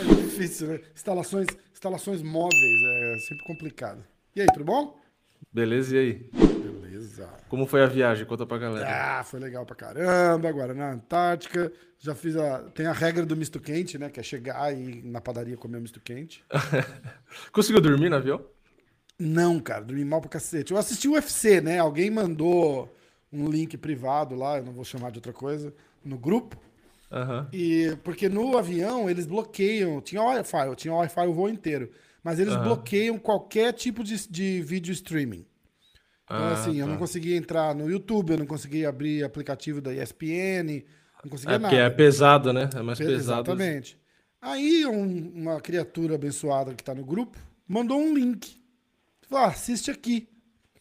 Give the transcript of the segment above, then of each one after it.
É difícil, né? Instalações, instalações móveis é sempre complicado. E aí, tudo bom? Beleza, e aí? Beleza. Como foi a viagem? Conta pra galera. Ah, foi legal pra caramba. Agora na Antártica. Já fiz a. Tem a regra do misto quente, né? Que é chegar e ir na padaria comer o misto quente. Conseguiu dormir no avião? Não, cara, dormi mal pra cacete. Eu assisti o UFC, né? Alguém mandou um link privado lá, eu não vou chamar de outra coisa, no grupo. Aham. E porque no avião eles bloqueiam, tinha Wi-Fi, tinha Wi-Fi o voo inteiro, mas eles Aham. bloqueiam qualquer tipo de, de vídeo streaming. Então, Ah, assim, eu tá. não conseguia entrar no YouTube, eu não conseguia abrir aplicativo da ESPN, não conseguia É porque nada. é pesado, né? É mais Pe- pesado. Exatamente. Aí um- uma criatura abençoada que tá no grupo mandou um link. Falou, ah, assiste aqui.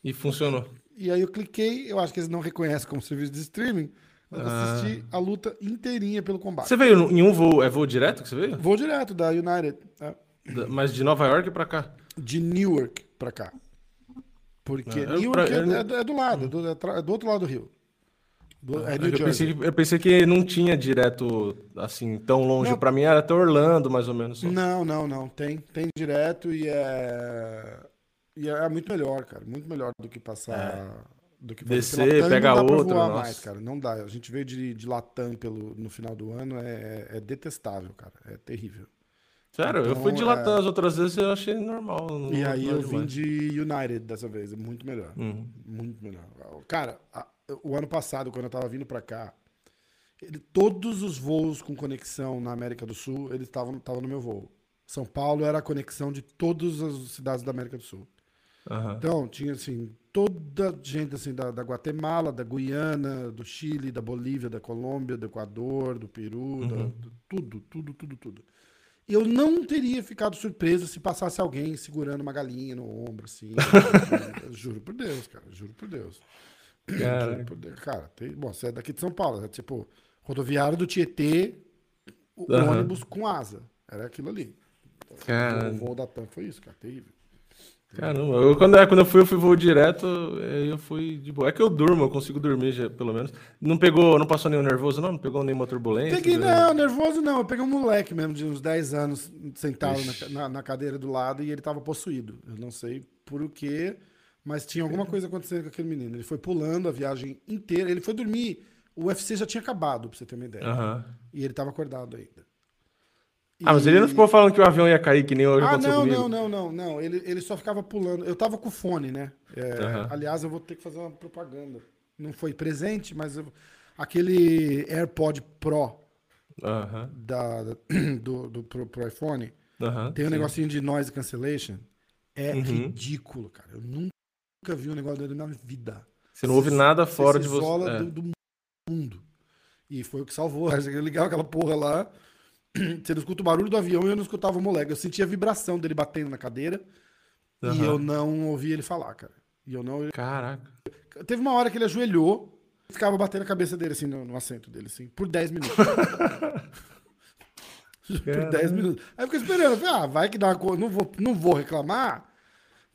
E funcionou. E aí eu cliquei, eu acho que eles não reconhecem como serviço de streaming, mas eu Ah. assisti a luta inteirinha pelo combate. Você veio em um voo, é voo direto que você veio? Vou direto da United? Da- Mas de Nova York pra cá? de Newark pra cá. Porque eu- Newark é, eu é do- é do lado, é do, é é do outro lado do rio. Do- é eu, pensei que, eu pensei que não tinha direto, assim, tão longe. Pra mim era até Orlando, mais ou menos. só. Não, não, não. Tem, tem direto e é. E é muito melhor, cara. Muito melhor do que passar. Do que Descer, pela TAM, pega não dá outro, mais, cara. Não dá. A gente veio de, de Latam pelo, no final do ano, é, é detestável, cara. É terrível. Sério, eu Então, fui de é- Latam as outras vezes eu achei normal. E aí é eu vim de United dessa vez. É muito melhor. Uhum. Muito melhor. Cara, a- o ano passado, quando eu tava vindo pra cá, ele- todos os voos com conexão na América do Sul, eles estavam no meu voo. São Paulo era a conexão de todas as cidades da América do Sul. Aham. Então, tinha assim, toda gente assim da, da Guatemala, da Guiana, do Chile, da Bolívia, da Colômbia, do Equador, do Peru, da- do- tudo, tudo, tudo, tudo. Eu não teria ficado surpreso se passasse alguém segurando uma galinha no ombro, assim. Juro por Deus, cara. Juro por Deus. Cara, Juro por Deus. Cara, tem, bom, você é daqui de São Paulo, é tipo, rodoviário do Tietê, o Aham. ônibus com asa. Era aquilo ali. Cara. O voo da TAM foi isso, cara. Terrível. Caramba, eu, quando, é, quando eu fui, eu fui voo direto, aí eu fui de boa. É que eu durmo, eu consigo dormir, já, pelo menos. Não pegou, não passou nenhum nervoso, não? Não pegou nenhuma turbulência? Peguei, né? não, nervoso não. Eu peguei um moleque mesmo de uns 10 anos sentado na, na- na cadeira do lado e ele tava possuído. Eu não sei por o quê, mas tinha alguma coisa acontecendo com aquele menino. Ele foi pulando a viagem inteira. Ele foi dormir. O UFC já tinha acabado, pra você ter uma ideia. Aham. E ele tava acordado ainda. Ah, mas ele não ficou falando que o avião ia cair, que nem hoje Ah, aconteceu não, comigo. não, não, não, não. Ele, ele só ficava pulando. Eu tava com fone, né? É, Aham. Aliás, eu vou ter que fazer uma propaganda. Não foi presente, mas eu- aquele AirPod Pro Aham, da, do, do, pro, pro iPhone aham. tem um sim. negocinho de noise cancellation. É Uhum. ridículo, cara. Eu nunca vi um negócio dele na vida. Você não ouve nada fora se de você. isola é. do, do mundo. E foi o que salvou. Eu ligava aquela porra lá. Você não escuta o barulho do avião e eu não escutava o moleque. Eu sentia a vibração dele batendo na cadeira e Aham. eu não ouvia ele falar, cara. E eu não. Caraca. Teve uma hora que ele ajoelhou e ficava batendo a cabeça dele assim no, no assento dele, assim, por 10 minutos. por 10 minutos. Aí eu fiquei esperando. eu Falei, ah, vai que dá uma. co- Não vou, não vou reclamar,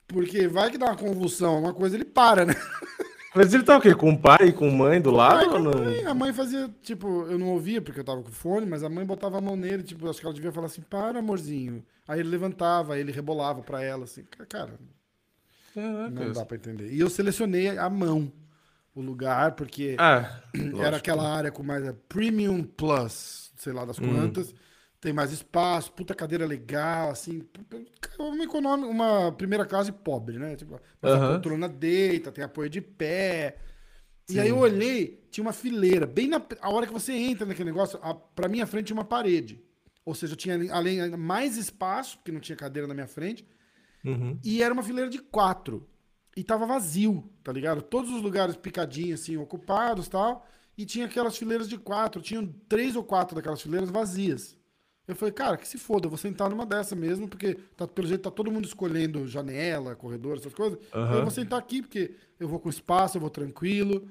porque vai que dá uma convulsão, uma coisa, ele para, né? Mas ele tá o quê? Com o pai, com mãe do lado não? a, mãe, a mãe fazia, tipo, eu não ouvia porque eu tava com fone, mas a mãe botava a mão nele, tipo, acho que ela devia falar assim, para, amorzinho. Aí ele levantava, aí ele rebolava pra ela, assim, cara, não Caraca. dá pra entender. E eu selecionei a mão, o lugar, porque Ah, era lógico. aquela área com mais é, Premium Plus, sei lá das Hum. Tem mais espaço, puta cadeira legal, assim. Uma, econômica, uma primeira classe pobre, né? Tipo, mas a Aham. poltrona deita, tem apoio de pé. E aí eu olhei, tinha uma fileira. Bem na a hora que você entra naquele negócio, a, pra minha frente tinha uma parede. Ou seja, eu tinha além mais espaço, porque não tinha cadeira na minha frente. Uhum. E era uma fileira de quatro. E tava vazio, tá ligado? Todos os lugares picadinhos, assim, ocupados e tal. E tinha aquelas fileiras de quatro. Tinham três ou quatro daquelas fileiras vazias. Eu falei, cara, que se foda, eu vou sentar numa dessa mesmo, porque tá, pelo jeito tá todo mundo escolhendo janela, corredor, essas coisas. Aham. Eu vou sentar aqui, porque eu vou com espaço, eu vou tranquilo.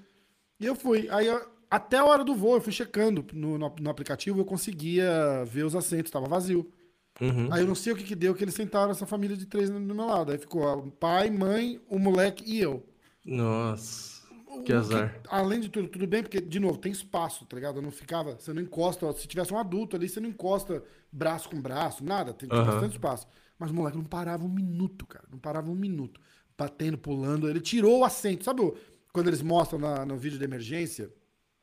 E eu fui. Aí, até a hora do voo, eu fui checando no, no, no aplicativo, eu conseguia ver os assentos, tava vazio. Uhum. Aí eu não sei o que que deu, que eles sentaram essa família de três do meu lado. Aí ficou pai, mãe, o moleque e eu. Nossa, que azar. além de tudo, tudo bem, porque, de novo, tem espaço, tá ligado? Eu não ficava, você não encosta, se tivesse um adulto ali, você não encosta braço com braço, nada, tem Aham. bastante espaço. Mas o moleque não parava um minuto, cara, não parava um minuto. Batendo, pulando, ele tirou o assento. Sabe o- quando eles mostram na- no vídeo de emergência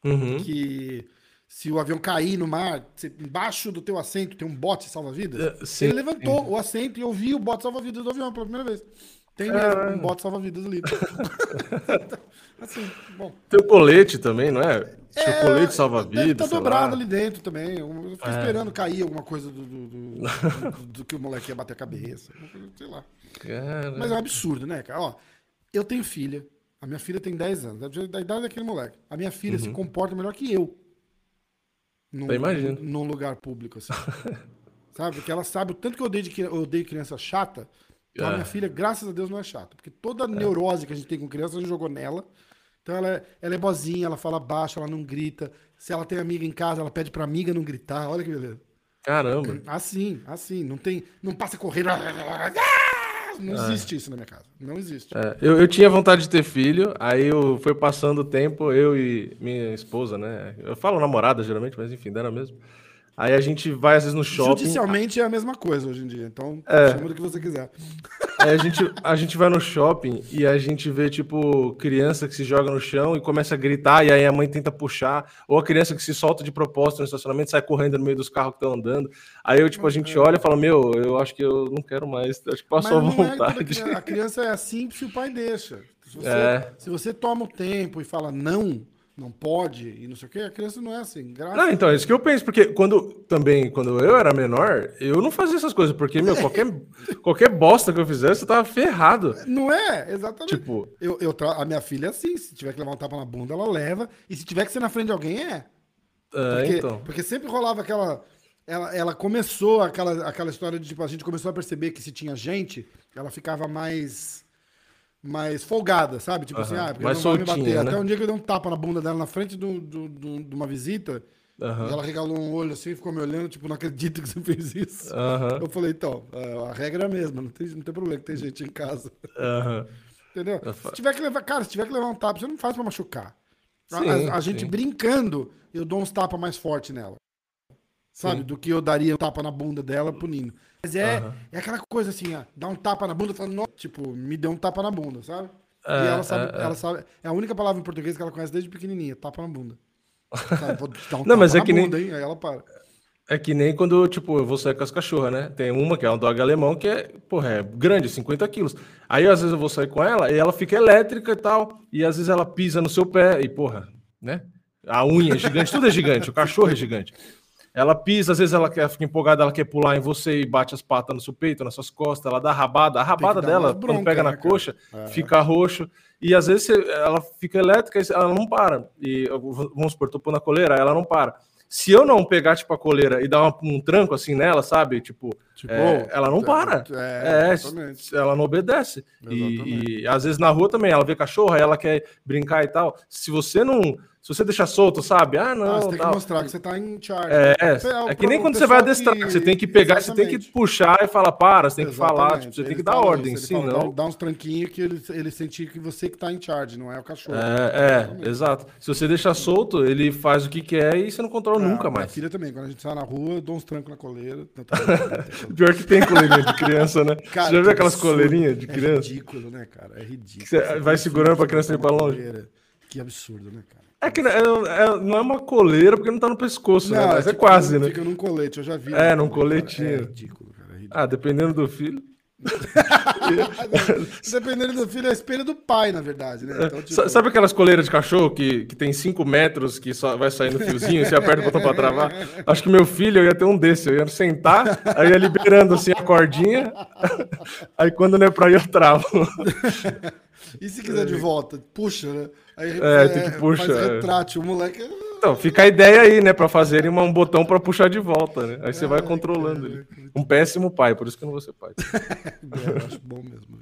Uhum. que se o avião cair no mar, embaixo do teu assento tem um bote salva-vidas? Sim, ele levantou o assento e eu vi o bote salva-vidas do avião pela primeira vez. Tem mesmo Caralho. um bote salva-vidas ali. assim, bom. Tem o colete também, não é? O colete salva-vidas. tá dobrado lá. ali dentro também. Eu fiquei É. esperando cair alguma coisa do, do, do- do- do que o moleque ia bater a cabeça. Sei lá. Cara, Mas é um absurdo, né, cara? Ó, eu tenho filha. A minha filha tem 10 anos. Da da idade daquele moleque. A minha filha se comporta melhor que eu. Num, Eu imagino. Num lugar público, assim. sabe? Porque ela sabe o tanto que eu odeio, de, eu odeio criança chata. Então, a É. minha filha, graças a Deus, não é chata. Porque toda a neurose que a gente tem com criança, a gente jogou nela. Então ela é, ela é boazinha, ela fala baixo, ela não grita. Se ela tem amiga em casa, ela pede pra amiga não gritar. Olha que beleza. Caramba. Assim, assim. Não tem. Não passa correndo. Não existe isso na minha casa. Não existe. É, eu, eu tinha vontade de ter filho, aí eu foi passando o tempo, eu e minha esposa, né? Eu falo namorada geralmente, mas enfim, dera mesmo. Aí a gente vai às vezes no shopping. Judicialmente é a mesma coisa hoje em dia. Então, É. chama do que você quiser. Aí a gente, a gente vai no shopping e a gente vê, tipo, criança que se joga no chão e começa a gritar, e aí a mãe tenta puxar, ou a criança que se solta de propósito no estacionamento, sai correndo no meio dos carros que estão andando. Aí eu, tipo, a gente olha e fala, meu, eu acho que eu não quero mais, acho que passou a é toda vontade. criança. A criança é assim se o pai deixa. Se você, É. se você toma o tempo e fala não, não pode, e não sei o quê, a criança não é assim. Graças Não, então, é isso que eu penso, porque quando também, quando eu era menor, eu não fazia essas coisas, porque, meu, qualquer, qualquer bosta que eu fizesse, eu tava ferrado. Não é, exatamente. Tipo- eu, eu tra- a minha filha é assim, se tiver que levar um tapa na bunda, ela leva. E se tiver que ser na frente de alguém, é. É, Porque, então. porque sempre rolava aquela. Ela, ela começou aquela, aquela história de tipo, a gente começou a perceber que se tinha gente, ela ficava mais. Mais folgada, sabe? Tipo assim, ah, porque Mais ela não vai me soltinha, bater. né? Até um dia que eu dei um tapa na bunda dela na frente do, do- do- de uma visita, Aham. e ela regalou um olho assim, ficou me olhando, tipo, não acredito que você fez isso. Aham. Eu falei, então, a a regra é a mesma, não tem, não tem problema que tem gente em casa. Aham. Entendeu? Se tiver que levar, cara, se tiver que levar um tapa, você não faz pra machucar. A- Sim, a, a gente brincando, eu dou uns tapas mais forte nela. Sabe? Sim. Do que eu daria um tapa na bunda dela punindo. Mas é, Aham. é aquela coisa assim, ó, dá um tapa na bunda, fala, tipo, me deu um tapa na bunda, sabe? É, e ela sabe, é, é. ela sabe, é a única palavra em português que ela conhece desde pequenininha, tapa na bunda. Sabe? Vou dar um Não, tapa mas é na que nem- bunda, hein? Aí ela para. É que nem quando, tipo, eu vou sair com as cachorras, né? Tem uma que é um dog alemão que é, porra, é grande, 50 quilos. Aí, às vezes, eu vou sair com ela e ela fica elétrica e tal. E às vezes ela pisa no seu pé e, porra, né? A unha é gigante, tudo é gigante, o cachorro é gigante. Ela pisa, às vezes ela quer, fica empolgada, ela quer pular em você e bate as patas no seu peito, nas suas costas, ela dá rabada. A rabada dela, umas quando bronca, pega né, na cara? coxa, fica roxo. E às vezes você- ela fica elétrica e ela não para. E vamos supor, tô pondo a coleira, ela não para. Se eu não pegar, tipo, a coleira e dar uma- um tranco assim nela, sabe? Tipo, Tipo, é, ela não para. É, É, ela não obedece. E, e às vezes na rua também, ela vê cachorro, ela quer brincar e tal. Se você não. Se você deixar solto, sabe? Ah, não. Ah, você tem que mostrar que você tá em charge. É, o é que nem quando você vai adestrar, você tem que pegar, você tem que Exatamente. puxar e falar, para, você tem que falar, Exatamente. tipo, você tem Ele que dar ordem, isso, ele fala, senão. dá, dá uns tranquinhos que ele, ele sentir que você que tá em charge, não é o cachorro. É, é, exato. Se você deixar solto, ele faz o que quer e você não controla Ah, nunca minha mais. filha também, quando a gente sai na rua, eu dou uns trancos na coleira. Tem. Pior que tem coleirinha de criança, né? Cara, você já viu que aquelas coleirinhas de É criança? ridículo, né, cara? É ridículo. Você vai tem segurando pra criança ir pra longe. Que absurdo, né, cara? É que é- é- não é uma coleira porque não tá no pescoço, né? Mas é tipo, quase, né? Fica num colete, eu já vi. É, né, num coletinho. É ridículo, cara. É ridículo. Ah, dependendo do filho. Dependendo do filho, é espelho do pai, na verdade, né? Então, tipo, Sa- Sabe aquelas coleiras de cachorro que, que tem 5 metros, que só vai saindo fiozinho e você aperta o botão pra travar? Acho que meu filho eu ia ter um desse. Eu ia sentar, aí ia liberando assim a cordinha. Aí quando não é pra ir, eu travo. E se quiser de volta? Puxa, né? Aí É, tem que puxa, Faz é. retrátil. O moleque. Então, fica a ideia aí, né? Pra fazerem um botão pra puxar de volta, né? Aí você vai Ai, controlando ele. Um péssimo pai, por isso que eu não vou ser pai. É, eu acho bom mesmo.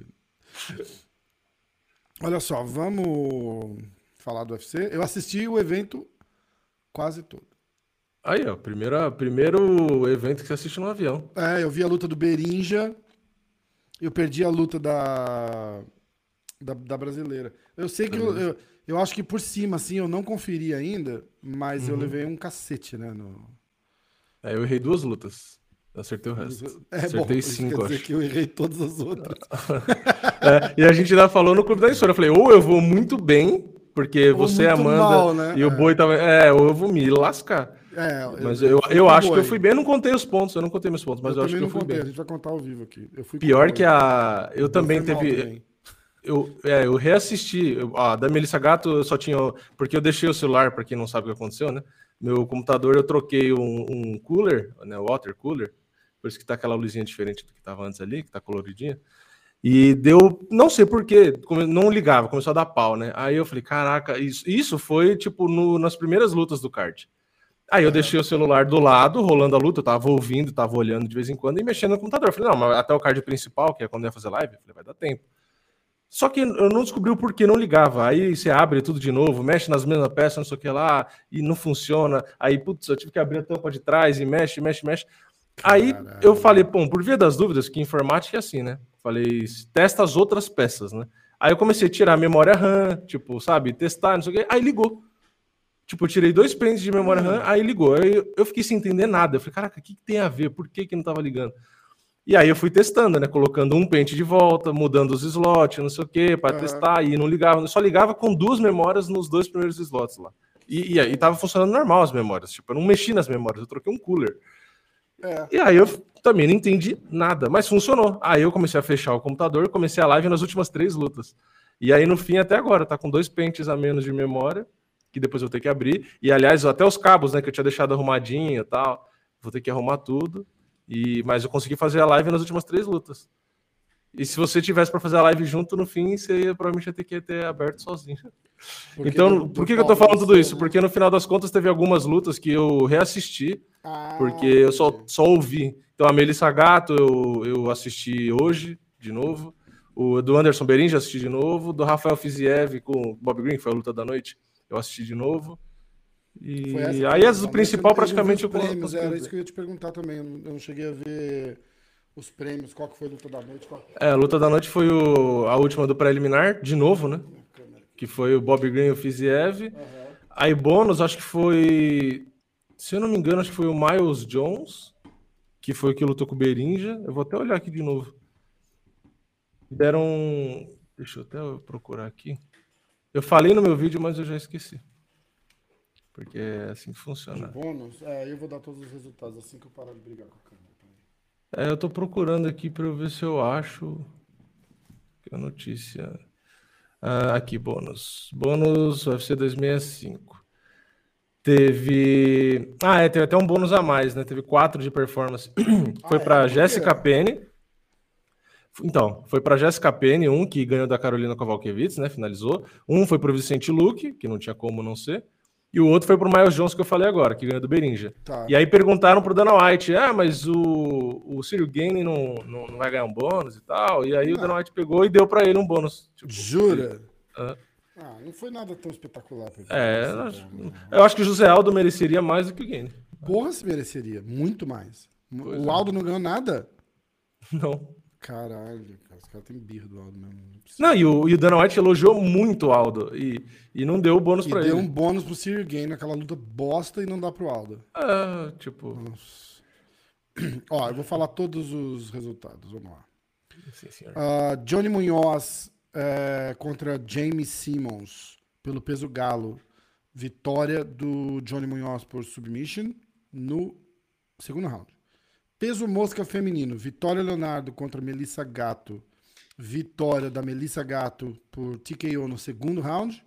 Olha só, vamos falar do UFC. Eu assisti o evento quase todo. Aí, ó, primeira, primeiro evento que você assiste no avião. É, eu vi a luta do Berinja. Eu perdi a luta da, da, da brasileira. Eu sei que eu, eu, eu acho que por cima, assim, eu não conferi ainda, mas eu Uhum. levei um cacete, né? No... É, eu errei duas lutas. Eu acertei o resto. É acertei bom, cinco, quer dizer acho. que eu errei todas as outras. É, e a gente ainda falou no Clube da Insônia. Eu falei, ou eu vou muito bem, porque Ou você, Amanda mal, né? e o É. Boi tava. É, ou eu vou me lascar. É, Mas eu, fui eu com acho que eu fui bem. Eu não contei os pontos, eu não contei meus pontos, mas eu, acho que também eu fui contei, bem. a gente vai contar ao vivo aqui. Eu Pior que a. Eu também teve. Eu, é, eu reassisti. eu- a da Melissa Gato eu só tinha. Porque eu deixei o celular, pra quem não sabe o que aconteceu, né? Meu computador eu troquei um, um cooler, né? Water cooler. Por isso que tá aquela luzinha diferente do que tava antes ali, que tá coloridinha. E deu, não sei porquê, não ligava, começou a dar pau, né? Aí eu falei, caraca, isso, isso foi tipo no- nas primeiras lutas do kart. Aí eu deixei o celular do lado, rolando a luta, eu tava ouvindo, tava olhando de vez em quando e mexendo no computador. Eu falei, não, mas até o card principal, que é quando eu ia fazer live, eu falei, vai dar tempo. Só que eu não descobri o porquê não ligava. Aí você abre tudo de novo, mexe nas mesmas peças, não sei o que lá, e não funciona. Aí, putz, eu tive que abrir a tampa de trás e mexe, mexe, mexe. Aí Caralho. eu falei, pô, por via das dúvidas, que informática é assim, né? Falei, testa as outras peças, né? Aí eu comecei a tirar a memória RAM, tipo, sabe, testar, não sei o quê. Aí ligou. Tipo, eu tirei dois pentes de memória RAM, aí ligou. Aí eu, eu fiquei sem entender nada. Eu falei, caraca, o que, que tem a ver? Por que, que não tava ligando? E aí eu fui testando, né? Colocando um pente de volta, mudando os slots, não sei o quê, para Aham. testar. E não ligava, só ligava com duas memórias nos dois primeiros slots lá. E, e aí tava funcionando normal as memórias. Tipo, eu não mexi nas memórias, eu troquei um cooler. É. E aí eu também não entendi nada, mas funcionou. Aí eu comecei a fechar o computador, comecei a live nas últimas três lutas. E aí no fim, até agora, tá com dois pentes a menos de memória, que depois eu vou ter que abrir. E aliás, até os cabos, né, que eu tinha deixado arrumadinho e tal, vou ter que arrumar tudo. E mas eu consegui fazer a live nas últimas três lutas. E se você tivesse para fazer a live junto no fim, você ia, provavelmente ia ter que ter aberto sozinho. Porque então, do- do por que, que eu tô falando tudo isso? né? Porque no final das contas teve algumas lutas que eu reassisti Ah, porque eu só, só ouvi. Então, a Melissa Gato eu, eu assisti hoje, de novo. O do Anderson Berin já assisti de novo. Do Rafael Fiziev com o Bob Green, que foi a luta da noite, eu assisti de novo. E essa aí, as do principal, os praticamente, eu prêmios, Era isso que eu ia te perguntar também. Eu não, cheguei a ver os prêmios. Qual que foi a luta da noite? Qual... É, a luta da noite foi o, a última do preliminar, de novo, né? Que foi o Bob Green e o Fiziev. Aí, bônus, acho que foi. Se eu não me engano, acho que foi o Miles Jones, que foi o que lutou com o Berinja. Eu vou até olhar aqui de novo. Deram. Deixa eu até procurar aqui. Eu falei no meu vídeo, mas eu já esqueci. Porque é assim que De funciona. bônus? É, eu vou dar todos os resultados assim que eu parar de brigar com a câmera. É, eu tô procurando aqui para eu ver se eu acho a notícia. Ah, aqui, bônus. Bônus UFC 2065. Teve. Ah, é, teve até um bônus a mais, né? Teve quatro de performance. Foi Ah, é? para Por quê? Jéssica Penny. Então, foi para Jéssica Penny, um que ganhou da Carolina Kovalkiewicz, né? Finalizou. Um foi para o Vicente Luque, que não tinha como não ser. E o outro foi para o Miles Jones, que eu falei agora, que ganhou do Berinja. Tá. E aí perguntaram pro Dana White, ah, mas o, o Cyril Gane não, não, não vai ganhar um bônus e tal. E aí o. Dana White pegou e deu pra ele um bônus. Tipo, Jura? Ah. Ah, não foi nada tão espetacular. Pra É, esse eu acho, eu acho que o José Aldo mereceria mais do que o Gane. Porra, se mereceria. Muito mais. Pois o é. Aldo não ganhou nada? Não. Caralho, cara. Os caras têm birra do Aldo mesmo. Não precisa. Não, e o, e o Dana White elogiou muito o Aldo e, e não deu o bônus E pra deu ele. um bônus pro Sir Game naquela luta bosta e não dá pro Aldo. É, tipo, Ó, eu vou falar todos os resultados. Vamos lá. sim. Ah, Johnny Munhoz é, contra Jamie Simmons pelo peso galo. Vitória do Johnny Munhoz por submission no segundo round. Peso mosca feminino. Vitória Leonardo contra Melissa Gato. Vitória da Melissa Gato por TKO no segundo round.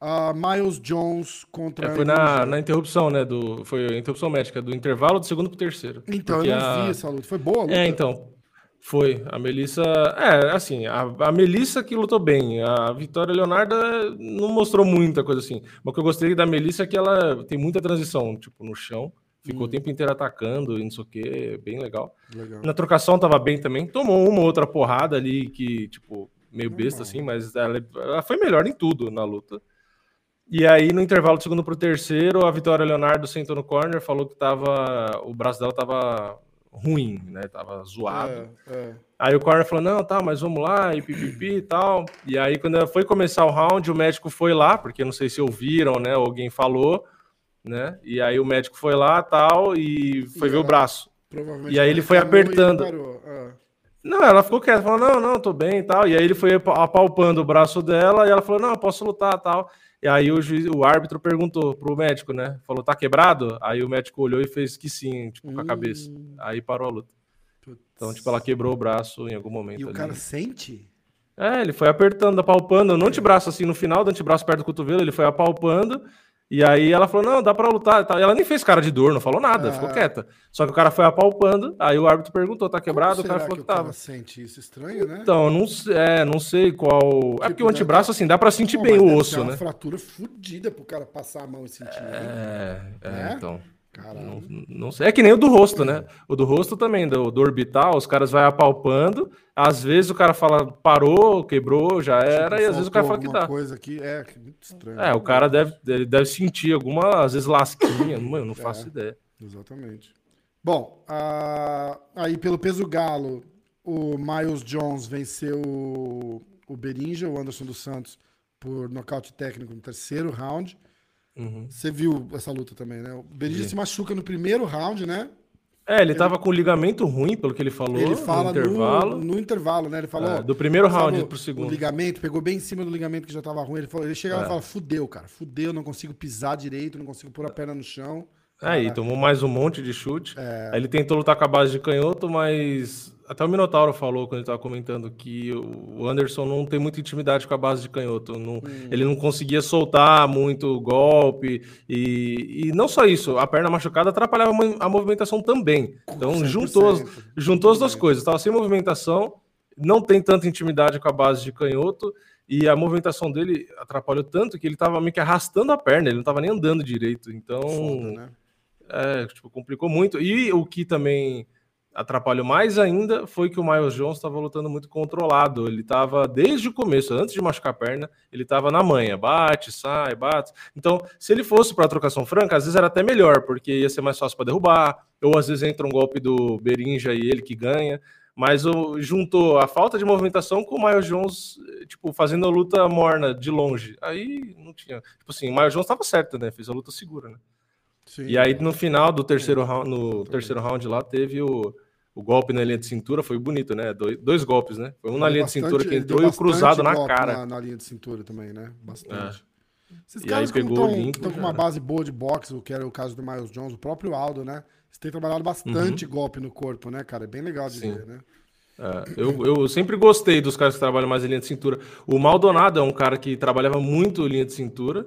Ah, Miles Jones contra. É, foi na, na interrupção, né? Do, foi a interrupção médica, do intervalo do segundo pro terceiro. Então, eu não a- vi essa luta. Foi boa a luta? É, então. Foi. A Melissa. É, assim, a, a Melissa que lutou bem. A Vitória Leonarda não mostrou muita coisa assim. Mas o que eu gostei da Melissa é que ela tem muita transição, tipo, no chão. Ficou Hum. o tempo inteiro atacando e não sei o quê. Bem legal. Legal. Na trocação tava bem também. Tomou uma outra porrada ali que, tipo, meio besta Normal. assim, mas ela, ela foi melhor em tudo na luta. E aí, no intervalo do segundo pro terceiro, a Vitória Leonardo sentou no corner, falou que tava. O braço dela tava ruim, né? Tava zoado. É, é. Aí o corner falou: não, tá, mas vamos lá, e pipipi e tal. E aí, quando foi começar o round, o médico foi lá, porque não sei se ouviram, né? Alguém falou, né? E aí o médico foi lá tal, e foi e ver ela, o braço. E aí ele foi apertando. É. Não, ela ficou quieta, falou: não, não, tô bem e tal. E aí ele foi apalpando o braço dela, e ela falou: não, posso lutar tal. E aí o, juiz, o árbitro perguntou pro médico, né? Falou, tá quebrado? Aí o médico olhou e fez que sim, tipo, com a cabeça. Hum. Aí parou a luta. Então, tipo, ela quebrou o braço em algum momento. E o cara sente? É, ele foi apertando, apalpando, no antebraço, assim, no final do antebraço, perto do cotovelo, ele foi apalpando. E aí ela falou: não, dá pra lutar. Ela nem fez cara de dor, não falou nada, ah. ficou quieta. Só que o cara foi apalpando, aí o árbitro perguntou: tá quebrado? o cara falou que, que tava. sente isso estranho, né? Então, não, é, não sei qual. É tipo, é porque o antebraço, assim, dá pra sentir bem o osso, né? uma fratura fodida pro cara passar a mão e sentir. É, é, é, então. Não, não sei. É que nem o do rosto, né? O do rosto também, do, do orbital, os caras vai apalpando. Às vezes o cara fala parou, quebrou, já tipo, era, tipo, e às vezes o cara fala que dá. coisa aqui é, é muito estranho. É, o cara deve, ele deve sentir alguma, às vezes, lasquinha. Mano, não faço é, ideia. Exatamente. Bom, aí pelo peso galo, o Miles Jones venceu o Berinja, o Anderson dos Santos, por nocaute técnico no terceiro round. Uhum. Você viu essa luta também, né? O Berija se machuca no primeiro round, né? É, ele, ele tava com ligamento ruim, pelo que ele falou. Ele fala no intervalo. No, no intervalo, né? Ele falou. É, do primeiro round pro segundo. O ligamento, pegou bem em cima do ligamento que já tava ruim. Ele, falou, ele chega é. e fala: fudeu, cara. Fudeu, não consigo pisar direito, não consigo pôr a perna no chão. Aí, tomou mais um monte de chute. É... Aí ele tentou lutar com a base de canhoto, mas até o Minotauro falou quando ele estava comentando que o Anderson não tem muita intimidade com a base de canhoto. Não, hum. Ele não conseguia soltar muito golpe. E, e não só isso, a perna machucada atrapalhava a movimentação também. Então juntou, juntou as duas coisas. Estava sem movimentação, não tem tanta intimidade com a base de canhoto. E a movimentação dele atrapalhou tanto que ele estava meio que arrastando a perna, ele não estava nem andando direito. Então. Foda, né? É, tipo, complicou muito. E o que também atrapalhou mais ainda foi que o Miles Jones estava lutando muito controlado. Ele estava, desde o começo, antes de machucar a perna, ele estava na manha, bate, sai, bate. Então, se ele fosse para a trocação franca, às vezes era até melhor, porque ia ser mais fácil para derrubar, ou às vezes entra um golpe do Berinja e ele que ganha. Mas o, juntou a falta de movimentação com o Miles Jones, tipo, fazendo a luta morna de longe. Aí não tinha. Tipo assim, o Miles Jones estava certo, né? Fez a luta segura, né? Sim, e aí, no final do terceiro round, no terceiro round lá, teve o, o golpe na linha de cintura, foi bonito, né? Dois, dois golpes, né? Foi um na linha bastante, de cintura que entrou e o cruzado na cara. Na, na, linha de cintura também, né? Bastante. É. Esses e caras estão com uma base boa de boxe, o que era o caso do Miles Jones, o próprio Aldo, né? Você tem trabalhado bastante uhum. golpe no corpo, né, cara? É bem legal de Sim. ver, né? É, eu, eu sempre gostei dos caras que trabalham mais em linha de cintura. O Maldonado é um cara que trabalhava muito linha de cintura.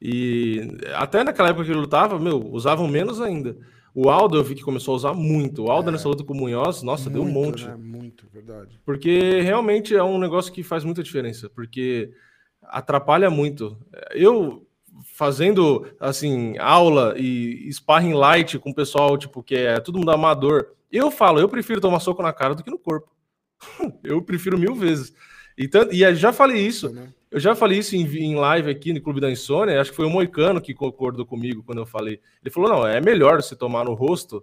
E até naquela época que ele lutava, meu, usavam menos ainda. O Aldo eu vi que começou a usar muito. O Aldo é. nessa luta com o Munhoz, nossa, muito, deu um monte. Né? Muito, verdade. Porque realmente é um negócio que faz muita diferença, porque atrapalha muito. Eu fazendo assim aula e sparring light com o pessoal tipo que é todo mundo amador, eu falo, eu prefiro tomar soco na cara do que no corpo. eu prefiro mil vezes. E, tanto, e já falei isso. Né? Eu já falei isso em, em, live aqui no Clube da Insônia, acho que foi o Moicano que concordou comigo quando eu falei. Ele falou: não, é melhor você tomar no rosto,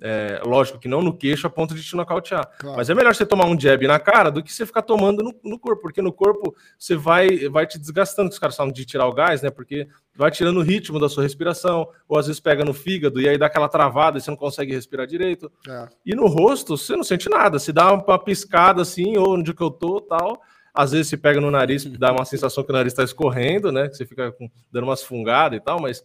é, lógico que não no queixo a ponto de te nocautear. Claro. Mas é melhor você tomar um jab na cara do que você ficar tomando no, no, corpo, porque no corpo você vai, vai te desgastando, os caras falam de tirar o gás, né? Porque vai tirando o ritmo da sua respiração, ou às vezes pega no fígado e aí dá aquela travada e você não consegue respirar direito. É. E no rosto você não sente nada, se dá uma piscada assim, ou onde que eu tô tal às vezes se pega no nariz, dá uma sensação que o nariz está escorrendo, né? Que você fica com, dando umas fungadas e tal, mas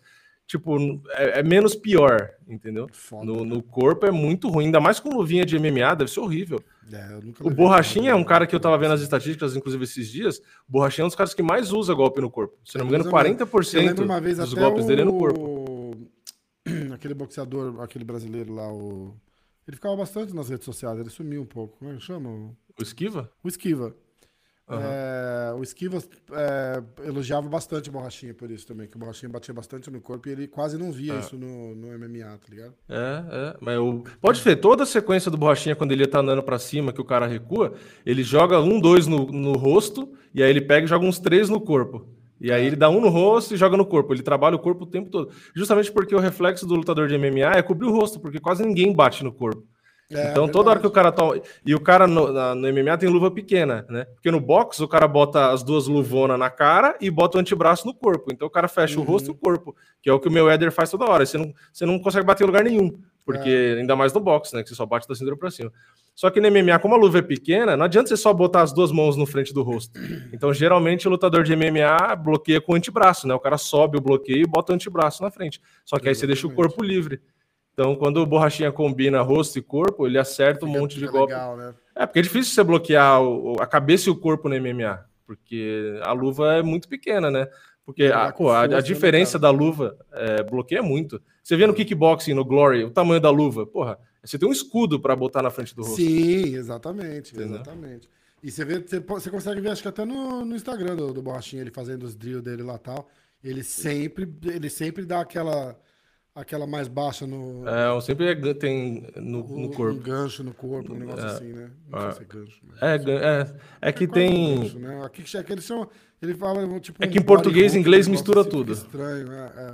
tipo, é, é menos pior, entendeu? Foda, no, no, corpo é muito ruim, ainda mais com luvinha de MMA, deve ser horrível. É, o Borrachinha é um cara que eu tava vendo as estatísticas, inclusive esses dias. O Borrachinha é um dos caras que mais usa golpe no corpo. Se não me engano, 40% uma vez dos golpes o... dele é no corpo. Aquele boxeador, aquele brasileiro lá, o. Ele ficava bastante nas redes sociais, ele sumiu um pouco. Como é que chama? O Esquiva? O Esquiva. Uhum. É, o Esquiva é, elogiava bastante o Borrachinha por isso também, que o Borrachinha batia bastante no corpo e ele quase não via é. isso no, no, MMA, tá ligado? É, é. Mas o... Pode ver, toda a sequência do Borrachinha, quando ele tá andando pra cima, que o cara recua, ele joga um, dois no, no rosto, e aí ele pega e joga uns três no corpo. E aí ele dá um no rosto e joga no corpo. Ele trabalha o corpo o tempo todo. Justamente porque o reflexo do lutador de MMA é cobrir o rosto, porque quase ninguém bate no corpo. É, então, toda hora que o cara toma. E o cara no, na, no, MMA tem luva pequena, né? Porque no boxe o cara bota as duas luvonas na cara e bota o antebraço no corpo. Então o cara fecha uhum. o rosto e o corpo, que é o que o meu Éder faz toda hora. Você não, você não consegue bater em lugar nenhum. Porque é. ainda mais no boxe, né? Que você só bate da cintura pra cima. Só que no MMA, como a luva é pequena, não adianta você só botar as duas mãos no frente do rosto. Então, geralmente, o lutador de MMA bloqueia com o antebraço, né? O cara sobe o bloqueio e bota o antebraço na frente. Só que aí você deixa o corpo livre. Então, quando o borrachinha combina rosto e corpo, ele acerta um fica, monte de golpe. Legal, né? É, porque é difícil você bloquear o, a cabeça e o corpo no MMA, porque a luva é muito pequena, né? Porque a, pô, a, a, né, diferença da luva é, bloqueia muito. Você vê no kickboxing, no Glory, o tamanho da luva, porra, você tem um escudo para botar na frente do rosto. Sim, exatamente, Entendeu? exatamente. E você vê, você, você, consegue ver, acho que até no, no Instagram do, do Borrachinha, ele fazendo os drills dele lá tal. Ele sempre, ele sempre dá aquela aquela mais baixa no. É, sempre é, tem no, no, corpo. Um gancho no corpo, um negócio é, assim, né? Não é, sei se é gancho. Mas... É, é, é que tem. Gancho, né? Aqui que eles são. Ele fala, tipo. É que em português e inglês mistura assim, tudo. Estranho, é, é.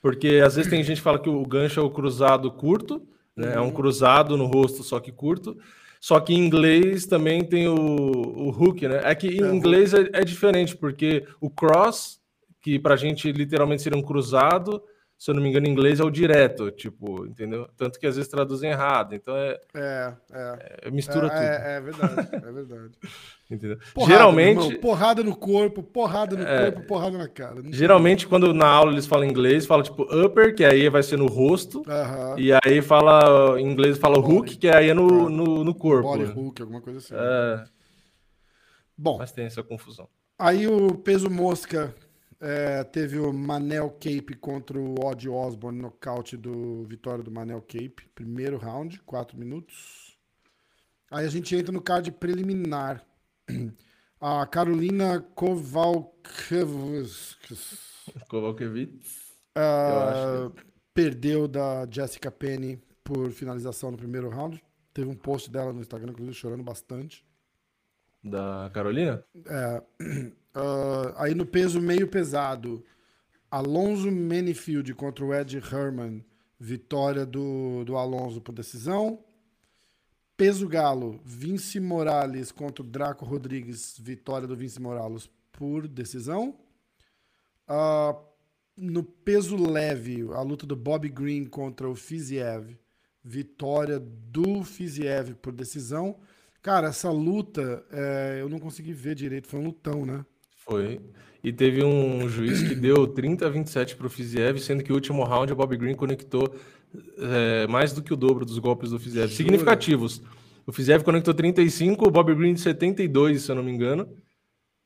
Porque às vezes tem gente que fala que o gancho é o cruzado curto, né? Uhum. É um uhum. cruzado no rosto, só que curto. Só que em inglês também tem o, o hook, né? É que em é, inglês é, é diferente, porque o cross, que pra gente literalmente seria um cruzado, se eu não me engano, em inglês é o direto, tipo, entendeu? Tanto que às vezes traduzem errado, então é. É, é. é mistura é, tudo. É, é, verdade, é verdade. entendeu? Porrada, geralmente. Irmão, porrada no corpo, porrada no é, corpo, porrada na cara. Geralmente, quando na aula eles falam inglês, fala tipo upper, que aí vai ser no rosto. Uh -huh. E aí fala, em inglês fala Body. hook, que aí é no, no, no corpo. Body hook, alguma coisa assim. É. Bom. Mas tem essa confusão. Aí o peso mosca é, teve o Manel Cape contra o Odd Osborne, nocaute do vitória do Manel Cape. Primeiro round, 4 minutos. Aí a gente entra no card preliminar. A Carolina Kowalkiewicz uh, perdeu da Jessica Penny por finalização no primeiro round. Teve um post dela no Instagram, inclusive, chorando bastante. Da Carolina? É. Uh, aí no peso meio pesado, Alonso Manifield contra o Ed Herman, vitória do, do Alonso por decisão. Peso galo, Vince Morales contra o Draco Rodrigues, vitória do Vince Morales por decisão. Uh, no peso leve, a luta do Bobby Green contra o Fiziev, vitória do Fiziev por decisão. Cara, essa luta é, eu não consegui ver direito, foi um lutão, né? Foi. E teve um juiz que deu 30 a 27 para o Fiziev, sendo que o último round o Bob Green conectou é, mais do que o dobro dos golpes do Fiziev. Significativos. O Fiziev conectou 35, o Bob Green 72, se eu não me engano.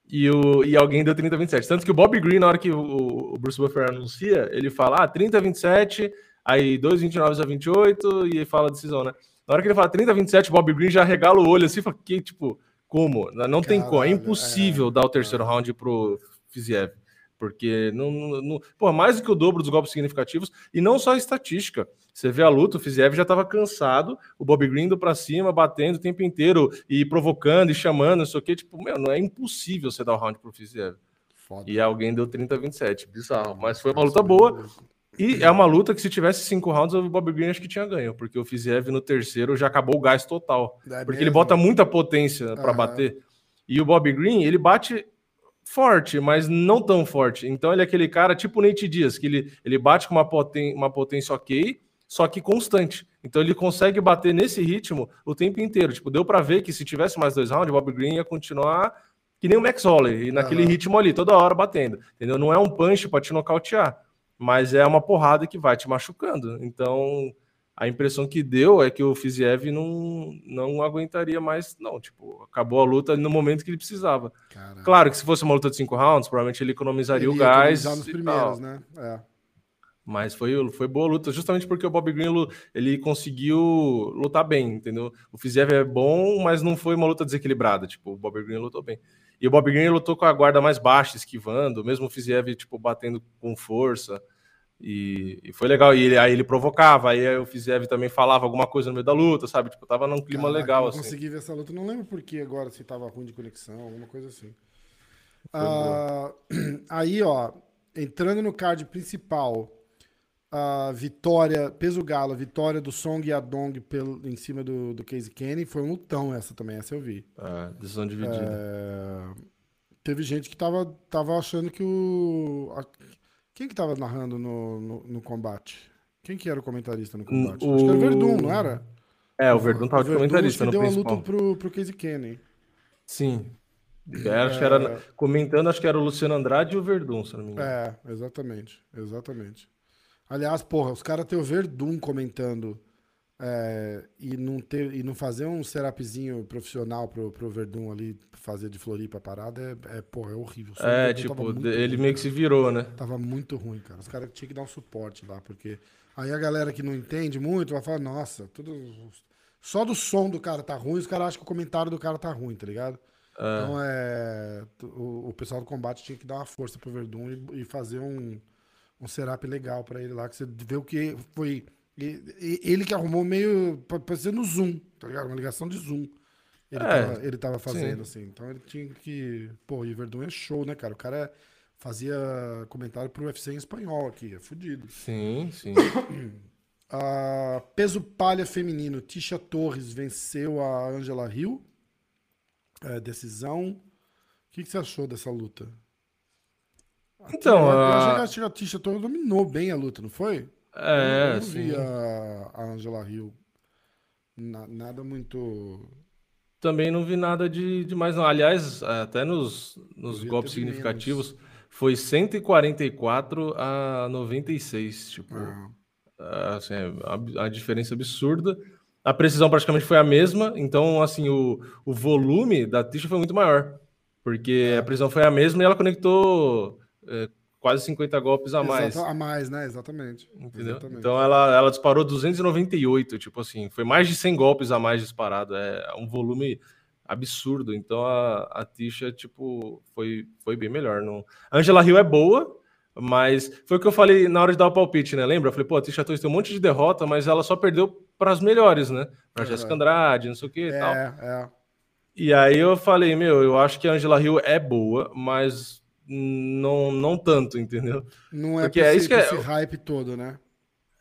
E, o, e alguém deu 30 a 27. Tanto que o Bob Green, na hora que o, o Bruce Buffer anuncia, ele fala: ah, 30 a 27, aí 2, 29 a 28, e fala decisão, né? Na hora que ele fala 30 a 27, o Bob Green já regala o olho assim fala: que tipo como? Não tem como. É impossível é, dar o terceiro é. round pro Fiziev. Porque não, não, não, pô, mais do que o dobro dos golpes significativos, e não só a estatística. Você vê a luta, o Fiziev já estava cansado, o Bob Green indo para cima, batendo o tempo inteiro, e provocando e chamando, não sei o que. Tipo, meu, não é impossível você dar o round pro Fiziev. Foda. E alguém deu 30 a 27. Bizarro. Mas foi uma luta boa. E é uma luta que se tivesse cinco rounds, o Bob Green acho que tinha ganho, porque o Fiziev no terceiro já acabou o gás total. É porque ele bota muita potência para uhum. bater. E o Bob Green, ele bate forte, mas não tão forte. Então ele é aquele cara tipo o Nate Diaz, que ele, ele bate com uma, poten uma potência ok, só que constante. Então ele consegue bater nesse ritmo o tempo inteiro. Tipo, deu para ver que se tivesse mais dois rounds, o Bob Green ia continuar que nem o Max Holloway, naquele uhum. ritmo ali, toda hora batendo. Entendeu? Não é um punch para te nocautear mas é uma porrada que vai te machucando. Então, a impressão que deu é que o Fiziev não, não aguentaria mais, não. Tipo, acabou a luta no momento que ele precisava. Caraca. Claro que se fosse uma luta de cinco rounds, provavelmente ele economizaria ele o gás. nos primeiros, né? É. Mas foi, foi boa luta, justamente porque o Bob Green ele conseguiu lutar bem, entendeu? O Fiziev é bom, mas não foi uma luta desequilibrada. Tipo, o Bob Green lutou bem. E o Bob Green lutou com a guarda mais baixa, esquivando, mesmo o Fiziev, tipo, batendo com força. E, e, foi legal. E ele, aí ele provocava, aí o Fiziev também falava alguma coisa no meio da luta, sabe? Tipo, tava num clima Caraca, legal. Eu assim. consegui ver essa luta, não lembro por que agora, se tava ruim de conexão, alguma coisa assim. Ah, aí, ó, entrando no card principal, a vitória, peso galo, vitória do Song e Adong pelo, em cima do, do Casey Kenny, foi um lutão essa também, essa eu vi. Ah, decisão dividida. É, teve gente que tava, tava achando que o... a- quem que tava narrando no, no, no combate? Quem que era o comentarista no combate? o- Acho que era o Verdun, não era? É, o Verdun tava O de Verdun comentarista acho que no deu a principal. luta pro, pro Casey Kenny. Sim. É, acho que era, comentando, acho que era o Luciano Andrade e o Verdun, se não me engano. É, exatamente, exatamente. Aliás, porra, os caras ter o Verdun comentando é, e, não ter, e não fazer um serapzinho profissional pro, pro Verdun ali fazer de Floripa a parada é, é, porra, é horrível. É, tipo, ele ruim, meio que se virou, né? Tava muito ruim, cara. Os caras tinham que dar um suporte lá, porque aí a galera que não entende muito vai falar, nossa, tudo. Só do som do cara tá ruim, os caras acham que o comentário do cara tá ruim, tá ligado? Então é. O, o pessoal do combate tinha que dar uma força pro Verdun e, e fazer um, um setup legal pra ele lá, que você vê o que foi. Ele que arrumou meio. pa- parecendo no Zoom, tá ligado? Uma ligação de Zoom. Ele, É, tava, ele tava fazendo, assim. Então ele tinha que. Pô, e o Verdun é show, né, cara? O cara fazia comentário pro UFC em espanhol aqui, é fudido. Sim, sim. Ah, peso palha feminino, Tisha Torres venceu a Angela Hill. É, decisão. O que, que você achou dessa luta? Então, eu, eu a- achei que a Tisha Torres dominou bem a luta, não foi? eu É, não sim. vi a, a Angela Hill na- nada muito. Também não vi nada de, de mais, não. Aliás, até nos, nos golpes significativos, foi 144 a 96. Tipo, Ah, assim, é a, a diferença absurda. A precisão praticamente foi a mesma, então, assim, o, o volume da Tisha foi muito maior. Porque a precisão foi a mesma e ela conectou é, quase 50 golpes a mais. exata- a mais, né? Exatamente. Entendeu? Exatamente. Então ela, ela disparou 298, tipo assim, foi mais de 100 golpes a mais disparado, é um volume absurdo. Então a, a Tisha, tipo, foi, foi bem melhor. Não... A Angela Hill é boa, mas foi o que eu falei na hora de dar o palpite, né? Lembra? Eu falei, pô, a Tisha Torres tem um monte de derrota, mas ela só perdeu para as melhores, né? Para. Jessica Andrade, não sei o que e tal. É, é. E aí eu falei, meu, eu acho que a Angela Hill é boa, mas não, não tanto, entendeu? Não é Porque é isso que é- esse hype todo, né?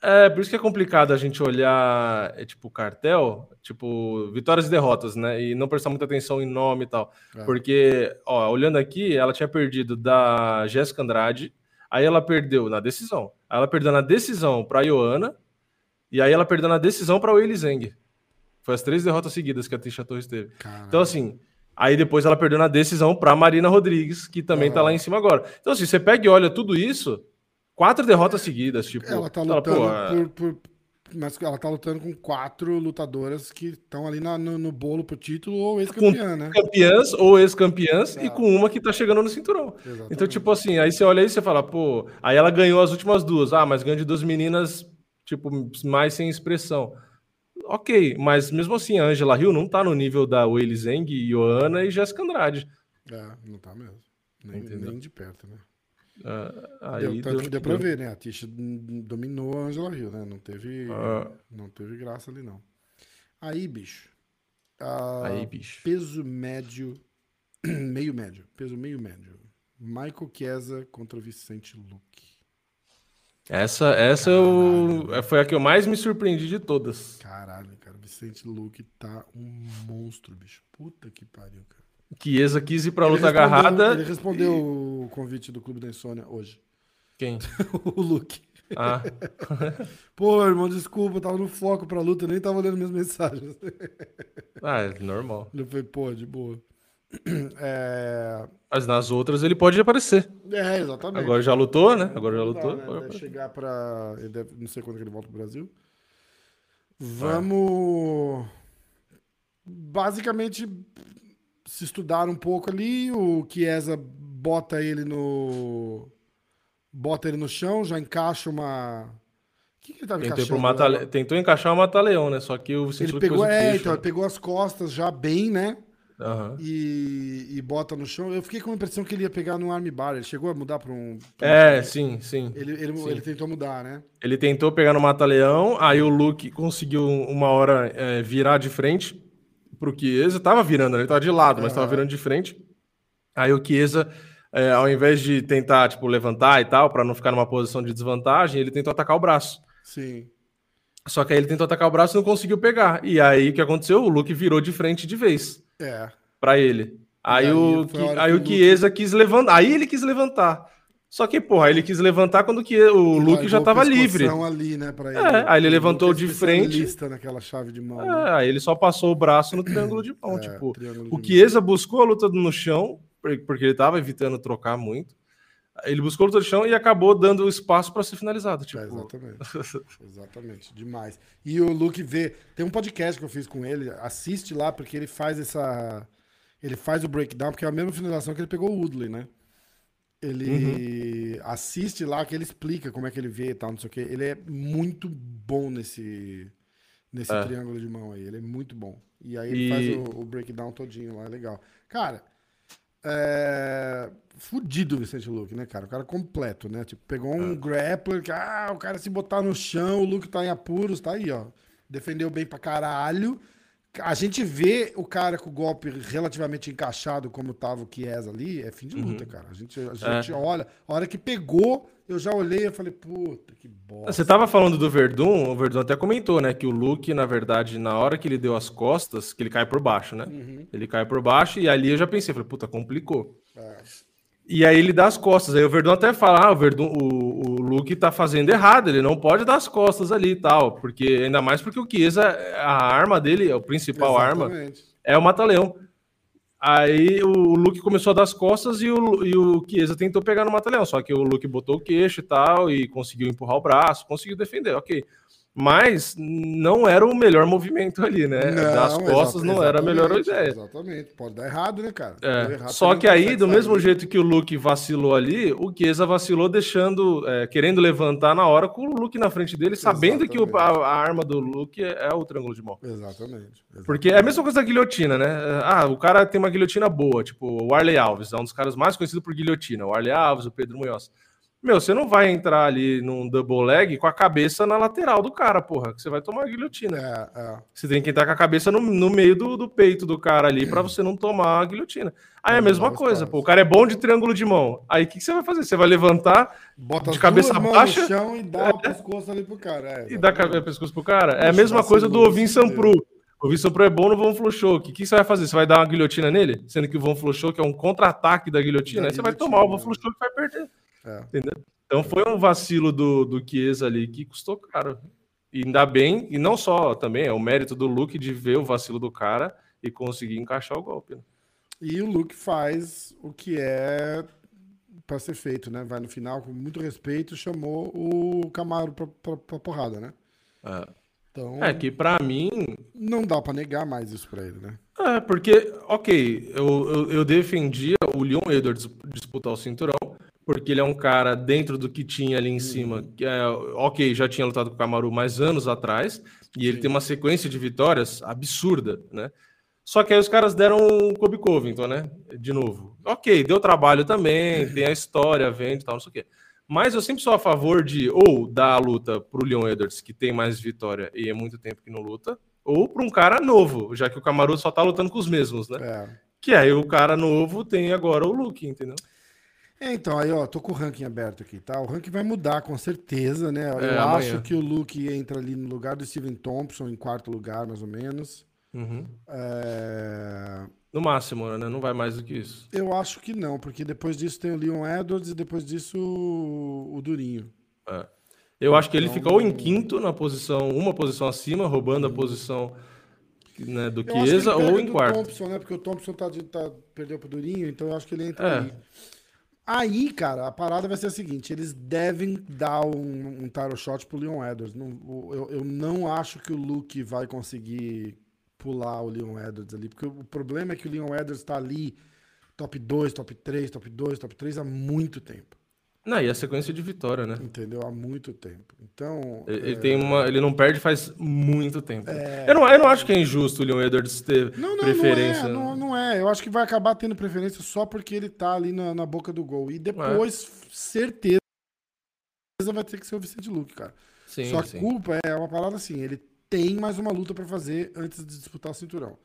É, por isso que é complicado a gente olhar, é, tipo, cartel, tipo, vitórias e derrotas, né? E não prestar muita atenção em nome e tal. É. Porque, ó, olhando aqui, ela tinha perdido da Jéssica Andrade, aí ela perdeu na decisão. Aí ela perdeu na decisão pra Ioana, e aí ela perdeu na decisão pra Weili Zeng. Foi as três derrotas seguidas que a Tisha Torres teve. Caralho. Então, assim, aí depois ela perdeu na decisão pra Marina Rodrigues, que também tá Ah. lá em cima agora. Então, assim, você pega e olha tudo isso, quatro derrotas seguidas, tipo. Ela tá lutando pô, é- por, por- Mas ela tá lutando com quatro lutadoras que estão ali na- no, no bolo pro título ou ex-campeã, né? campeãs ou ex-campeãs e com uma que tá chegando no cinturão. Exatamente. Então, tipo assim, aí você olha aí e você fala, pô, aí ela ganhou as últimas duas. Ah, mas ganhou de duas meninas, tipo, mais sem expressão. Ok, mas mesmo assim, a Angela Hill não tá no nível da Weili Zeng, Joana e Jéssica Andrade. É, não tá mesmo. Nem, nem de perto, né? Ah, Deu, aí tanto deu- que deu pra deu. ver, né? A Tisha dominou a Angela Hill, né? Não teve, Ah. não teve graça ali, não. Aí, bicho. ah, Aí, bicho. Peso médio. meio médio. Peso meio médio. Michael Chiesa contra o Vicente Luque. Essa, essa eu, foi a que eu mais me surpreendi de todas. Caralho, cara. O Vicente Luque tá um monstro, bicho. Puta que pariu, cara. Chiesa quis ir pra Ele luta agarrada. Ele respondeu o convite do Clube da Insônia hoje. Quem? o Luke. Ah, Pô, irmão, desculpa, eu tava no foco pra luta, nem tava olhando minhas mensagens. ah, é normal. Ele foi, pô, de boa. É, Mas nas outras ele pode aparecer. é exatamente. Agora já lutou, né? Agora já Não lutou. dá, né? Deve chegar. Ele deve... Não sei quando que ele volta pro Brasil. Vamos. Basicamente, se estudar um pouco ali, o Chiesa bota ele no. Bota ele no chão, já encaixa uma. O que, que ele tava Tentou, encaixando? mata... Tentou encaixar o Mata-Leão, né? Só que o Vicente Ele pegou, é, então, ele pegou as costas já bem, né? Aham. E, e bota no chão. Eu fiquei com a impressão que ele ia pegar no armbar. Ele chegou a mudar para um. pra um- É, sim, sim. Ele, ele, sim. ele tentou mudar, né? Ele tentou pegar no Mata-Leão, aí o Luke conseguiu uma hora é, virar de frente pro Chiesa. Tava virando, ele tava de lado, mas tava Aham. virando de frente. Aí o Chiesa é, ao invés de tentar, tipo, levantar e tal, para não ficar numa posição de desvantagem, ele tentou atacar o braço. Sim. Só que aí ele tentou atacar o braço e não conseguiu pegar. E aí o que aconteceu? O Luke virou de frente de vez. É. Pra ele. Aí, aí o, aí o Chiesa Luke... quis levantar. Aí ele quis levantar. Só que, porra, ele quis levantar quando que o Luke já tava livre. Ali, né, ele. É, aí ele levantou de frente. naquela chave de mão. É, né? aí ele só passou o braço no triângulo de mão. É, tipo, o Chiesa buscou a luta no chão, porque ele tava evitando trocar muito. Ele buscou luta no chão e acabou dando espaço para ser finalizado. Tipo... É, exatamente. exatamente, demais. E o Luke vê. Tem um podcast que eu fiz com ele, assiste lá, porque ele faz essa. Ele faz o breakdown, porque é a mesma finalização que ele pegou o Woodley, né? Ele uhum. assiste lá que ele explica como é que ele vê e tal, não sei o que. Ele é muito bom nesse, nesse é. triângulo de mão aí. Ele é muito bom. E aí ele e... faz o, o, breakdown todinho lá, é legal. Cara, é... fudido o Vicente Luke, né, cara? O cara completo, né? Tipo, pegou um é. grappler que, ah, o cara se botar no chão, o Luke tá em apuros, tá aí, ó. Defendeu bem pra caralho. A gente vê o cara com o golpe relativamente encaixado, como tava o Chiesa ali, é fim de luta, uhum. cara. A gente, a gente é. olha, a hora que pegou, eu já olhei e falei, puta, que bosta. Você tava falando do Verdun, o Verdun até comentou, né, que o Luke, na verdade, na hora que ele deu as costas, que ele cai por baixo, né? Uhum. Ele cai por baixo e ali eu já pensei, falei, puta, complicou. É. E aí ele dá as costas. Aí o Verdun até fala: ah, o, Verdun, o, o Luke tá fazendo errado, ele não pode dar as costas ali e tal. Porque, ainda mais porque o Chiesa, a arma dele, a principal Exatamente. arma, é o Mata-Leão. Aí o Luke começou a dar as costas e o, e o Chiesa tentou pegar no Mata-Leão. Só que o Luke botou o queixo e tal, e conseguiu empurrar o braço, conseguiu defender, ok. Mas não era o melhor movimento ali, né? Não, das costas não era a melhor ideia. Exatamente. Pode dar errado, né, cara? É. Só que aí, do mesmo jeito que o Luke vacilou ali, o Chiesa vacilou deixando, é, querendo levantar na hora com o Luke na frente dele, sabendo Exatamente. que o, a, a, arma do Luke é, é, o triângulo de mão. Exatamente. Exatamente. Porque é a mesma coisa da guilhotina, né? Ah, o cara tem uma guilhotina boa, tipo o Arley Alves, é um dos caras mais conhecidos por guilhotina. O Arley Alves, o Pedro Munhoz. Meu, você não vai entrar ali num double leg com a cabeça na lateral do cara, porra. Que você vai tomar a guilhotina. É, é. Você tem que entrar com a cabeça no, no meio do, do peito do cara ali para você não tomar a guilhotina. Aí é a mesma coisa, pô. O cara é bom de triângulo de mão. Aí o que, que, você vai fazer? Você vai levantar Bota de cabeça baixa no chão e dá é. o pescoço ali pro cara. É, e dá o pescoço pro cara. É a mesma coisa do Ovin Sampru. O Ovin Sampru é bom no Von Flushou. O que, que você vai fazer? Você vai dar uma guilhotina nele? Sendo que o Von que é um contra-ataque da guilhotina, aí você vai tomar o Von Flushou que vai perder. É. Entendeu? Então foi um vacilo do, do Chiesa ali que custou caro. E ainda bem, e não só também, é o mérito do Luke de ver o vacilo do cara e conseguir encaixar o golpe. Né? E o Luke faz o que é para ser feito, né? Vai no final com muito respeito, chamou o Camaro pra, pra, porrada, né? É. Então, é que para mim. Não dá para negar mais isso para ele, né? É, porque, ok, eu, eu, eu defendia o Leon Edwards disputar o cinturão, porque ele é um cara dentro do que tinha ali em cima, uhum. que é, ok, já tinha lutado com o Camaru mais anos atrás, e ele Sim. tem uma sequência de vitórias absurda, né? Só que aí os caras deram o Kobe Covington, né? De novo. Ok, deu trabalho também, tem a história, vende e tal, não sei o quê. Mas eu sempre sou a favor de ou dar a luta pro Leon Edwards, que tem mais vitória e é muito tempo que não luta, ou para um cara novo, já que o Camaru só tá lutando com os mesmos, né? É. Que aí o cara novo tem agora o Luke, entendeu? É, então, aí, ó, tô com o ranking aberto aqui, tá? O ranking vai mudar com certeza, né? Eu é, acho que o Luke entra ali no lugar do Steven Thompson, em quarto lugar, mais ou menos. Uhum. É... No máximo, né? Não vai mais do que isso. Eu acho que não, porque depois disso tem o Leon Edwards e depois disso o, o Durinho. É. Eu acho que ele então, ficou em quinto na posição, uma posição acima, roubando a uhum. posição né, do Chiesa, ou em quarto. Thompson, né? Porque o Thompson tá, tá, perdeu pro Durinho, então eu acho que ele entra é. aí. Aí, cara, a parada vai ser a seguinte: eles devem dar um, um title shot pro Leon Edwards. Não, eu, eu não acho que o Luke vai conseguir pular o Leon Edwards ali, porque o problema é que o Leon Edwards tá ali top 2, top 3, top 2, top 3 há muito tempo. Não, e a sequência de vitória, né? Entendeu? Há muito tempo. Então. Ele, é... ele tem uma. Ele não perde faz muito tempo. É... Eu, não, eu não acho que é injusto o Leon Edwards ter não, não, preferência. Não é, não, não, é. Eu acho que vai acabar tendo preferência só porque ele tá ali na, na boca do gol. E depois, certeza, vai ter que ser o Vicente Luke, cara. Sim, só que culpa é uma palavra assim: ele tem mais uma luta para fazer antes de disputar o cinturão.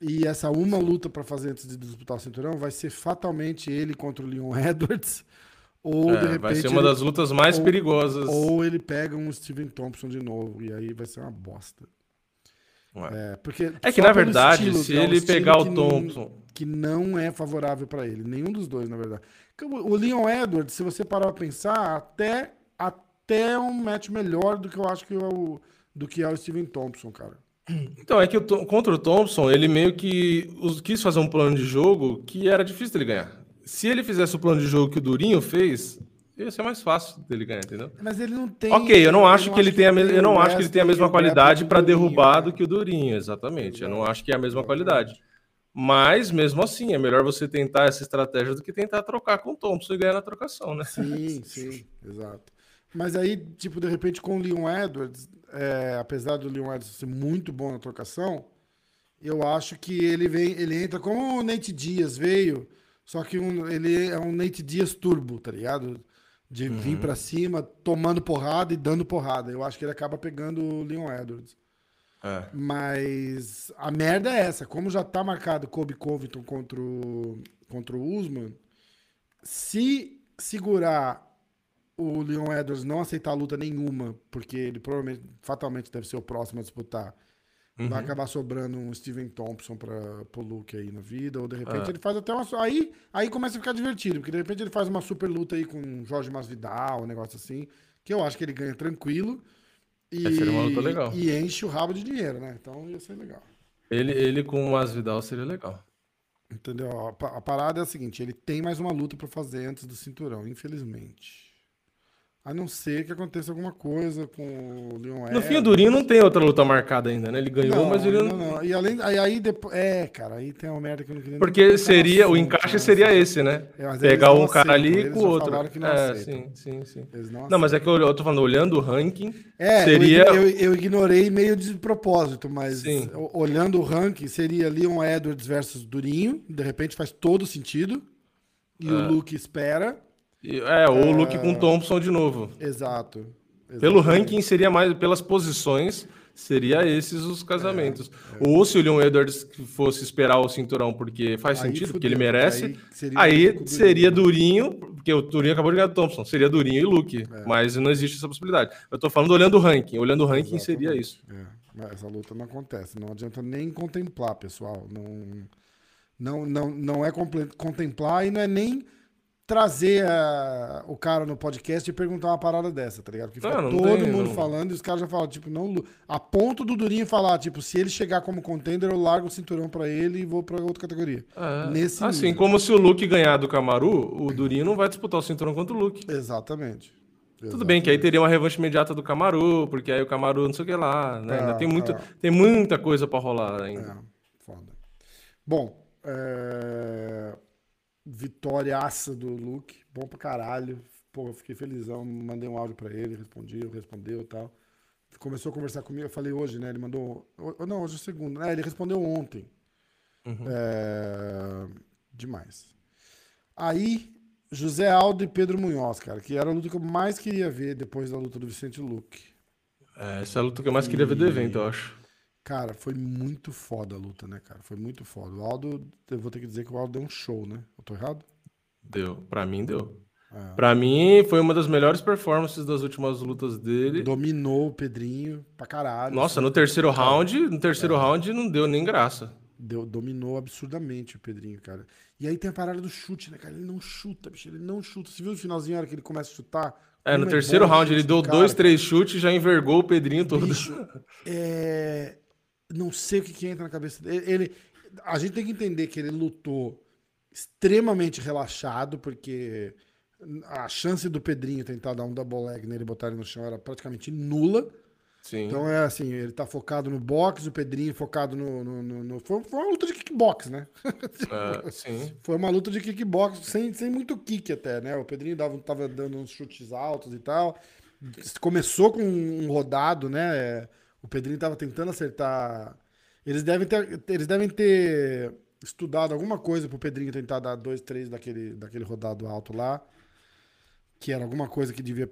E essa uma luta para fazer antes de disputar o cinturão vai ser fatalmente ele contra o Leon Edwards. Ou É, de repente. vai ser uma ele- das lutas mais ou- perigosas. Ou ele pega um Steven Thompson de novo. E aí vai ser uma bosta. É. É, porque É que, na verdade, estilo, se é um ele pegar o que não- Thompson. que não é favorável para ele. Nenhum dos dois, na verdade. O Leon Edwards, se você parar pra pensar, até, até um match melhor do que eu acho que é o, do que é o Steven Thompson, cara. Então, é que o contra o Thompson, ele meio que os- quis fazer um plano de jogo que era difícil dele ganhar. Se ele fizesse o plano de jogo que o Durinho fez, ia ser mais fácil dele ganhar, entendeu? Mas ele não tem. Ok, eu não acho que ele tenha, eu não o acho que ele tenha a wrestling mesma grappling qualidade para derrubar né? do que o Durinho, exatamente. Eu não acho que é a mesma qualidade. Mas, mesmo assim, é melhor você tentar essa estratégia do que tentar trocar com o Thompson e ganhar na trocação, né? Sim, sim, exato. Mas aí, tipo, de repente, com o Leon Edwards, é, apesar do Leon Edwards ser muito bom na trocação, eu acho que ele vem, ele entra como o Nate Dias veio, só que um- ele é um Nate Dias turbo, tá ligado? De vir pra cima, tomando porrada e dando porrada. Eu acho que ele acaba pegando o Leon Edwards. É. Mas a merda é essa. Como já tá marcado Kobe Covington contra o, contra o Usman, se segurar o Leon Edwards não aceitar luta nenhuma, porque ele provavelmente, fatalmente deve ser o próximo a disputar, vai acabar sobrando um Steven Thompson para o Luke aí na vida, ou de repente É. ele faz até uma. Aí, aí começa a ficar divertido, porque de repente ele faz uma super luta aí com o Jorge Masvidal, um negócio assim, que eu acho que ele ganha tranquilo. E, e enche o rabo de dinheiro, né? Então ia ser legal. Ele, ele com o Masvidal seria legal. Entendeu? A, a parada é a seguinte: ele tem mais uma luta pra fazer antes do cinturão, infelizmente. A não ser que aconteça alguma coisa com o Leon No fim, o Durinho não tem outra luta marcada ainda, né? Ele ganhou, Não, mas ele não, não. não. E além, aí, aí depois. É, cara, aí tem uma merda que eu não queria Porque seria, o assunto, encaixe né? seria esse, né? É, Pegar um cara aceitam, ali com o outro. falaram que não É, aceitam. sim, sim, sim. Não Não, mas é que eu, eu tô falando, olhando o ranking, É, seria. eu, eu, eu ignorei meio de propósito, mas Sim. o- olhando o ranking, seria Leon Edwards versus Durinho, de repente faz todo sentido. E É. o Luke espera. É, ou o Luke com Thompson de novo. Exato. Pelo Exatamente. ranking seria mais, pelas posições, seria esses os casamentos. Ou se o Leon Edwards fosse esperar o cinturão porque faz Aí sentido, fudeu, porque ele merece, aí seria aí, o Durinho. seria Durinho, porque o Durinho acabou de ganhar do Thompson, seria Durinho e Luke, É. mas não existe essa possibilidade. Eu tô falando olhando o ranking, olhando o ranking seria Exatamente. isso. É, mas essa luta não acontece. Não adianta nem contemplar, pessoal. Não, não, não, não é contemplar e não é nem trazer a- o cara no podcast e perguntar uma parada dessa, tá ligado? Porque fica Não, não todo tem, mundo não. falando e os caras já falam, tipo, não. A ponto do Durinho falar, tipo, se ele chegar como contender, eu largo o cinturão pra ele e vou pra outra categoria. É. Nesse assim nível. como se o Luke ganhar do Camaru, o Durinho não vai disputar o cinturão contra o Luke. Exatamente. Tudo bem que aí teria uma revanche imediata do Camaru, porque aí o Camaru não sei o que lá, né? Ainda É, tem, muito, é. tem muita coisa pra rolar ainda. É, foda. Bom, é... vitóriaça do Luke, bom pra caralho. Pô, eu fiquei felizão, mandei um áudio pra ele, respondi, respondeu e tal. Começou a conversar comigo, eu falei hoje, né? Ele mandou. ou- Não, hoje é segundo. né? Ele respondeu ontem. É, Demais. Aí, José Aldo e Pedro Munhoz, cara, que era a luta que eu mais queria ver depois da luta do Vicente Luque. É, essa é a luta que eu mais queria ver do evento, eu acho. Cara, foi muito foda a luta, né, cara? Foi muito foda. O Aldo, eu vou ter que dizer que o Aldo deu um show, né? Eu tô errado? Deu. Pra mim, deu. É. Pra mim, foi uma das melhores performances das últimas lutas dele. Dominou o Pedrinho pra caralho. Nossa, assim. no terceiro round, no É. terceiro round não deu nem graça. Deu, dominou absurdamente o Pedrinho, cara. E aí tem a parada do chute, né, cara? Ele não chuta, bicho. Ele não chuta. Você viu no finalzinho, a hora que ele começa a chutar? É, no terceiro bom o round ele deu cara, dois, três chutes e já envergou o Pedrinho todo. Bicho, é, não sei o que, que entra na cabeça dele. Ele, a gente tem que entender que ele lutou extremamente relaxado, porque a chance do Pedrinho tentar dar um double leg nele e botar ele no chão era praticamente nula. Sim. Então é assim, ele tá focado no boxe, o Pedrinho focado no. no, no- no- foi, uma luta de kickbox, né? É, sim. Foi uma luta de kickbox sem, sem muito kick até, né? O Pedrinho dava, tava dando uns chutes altos e tal. Começou com um rodado, né? O Pedrinho tava tentando acertar. Eles devem ter, eles devem ter estudado alguma coisa pro Pedrinho tentar dar dois, três daquele, daquele rodado alto lá. Que era alguma coisa que devia,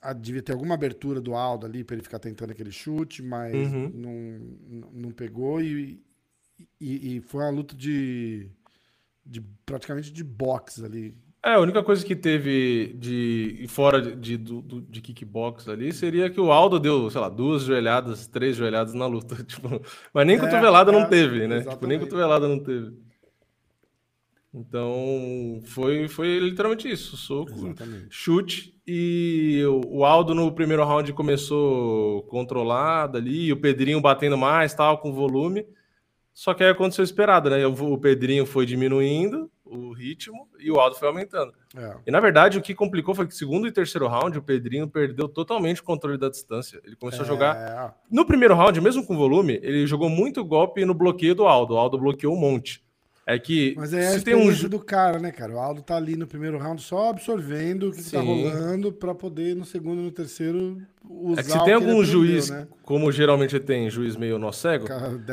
ah, devia ter alguma abertura do Aldo ali para ele ficar tentando aquele chute, mas Uhum. não, não- não pegou. E, E, e foi uma luta de, de praticamente de boxe ali. É, a única coisa que teve de fora de, de, do, de kickbox ali seria que o Aldo deu, sei lá, duas joelhadas, três joelhadas na luta. Tipo, mas nem é, cotovelada é, não teve, né? Tipo, nem cotovelada não teve. Então, foi, foi literalmente isso, soco, Exatamente. chute, e o Aldo no primeiro round começou controlado ali, o Pedrinho batendo mais, tal, com volume, só que aí aconteceu esperado, né? O Pedrinho foi diminuindo o ritmo e o Aldo foi aumentando. É. E na verdade, o que complicou foi que segundo e terceiro round, o Pedrinho perdeu totalmente o controle da distância. Ele começou é. a jogar. No primeiro round, mesmo com volume, ele jogou muito golpe no bloqueio do Aldo. O Aldo bloqueou um monte. É que. Mas é se tem um do cara, né, cara? O Aldo tá ali no primeiro round só absorvendo o que, que tá rolando para poder no segundo e no terceiro usar. É que se tem algum juiz, né? como geralmente tem, juiz meio nó cego,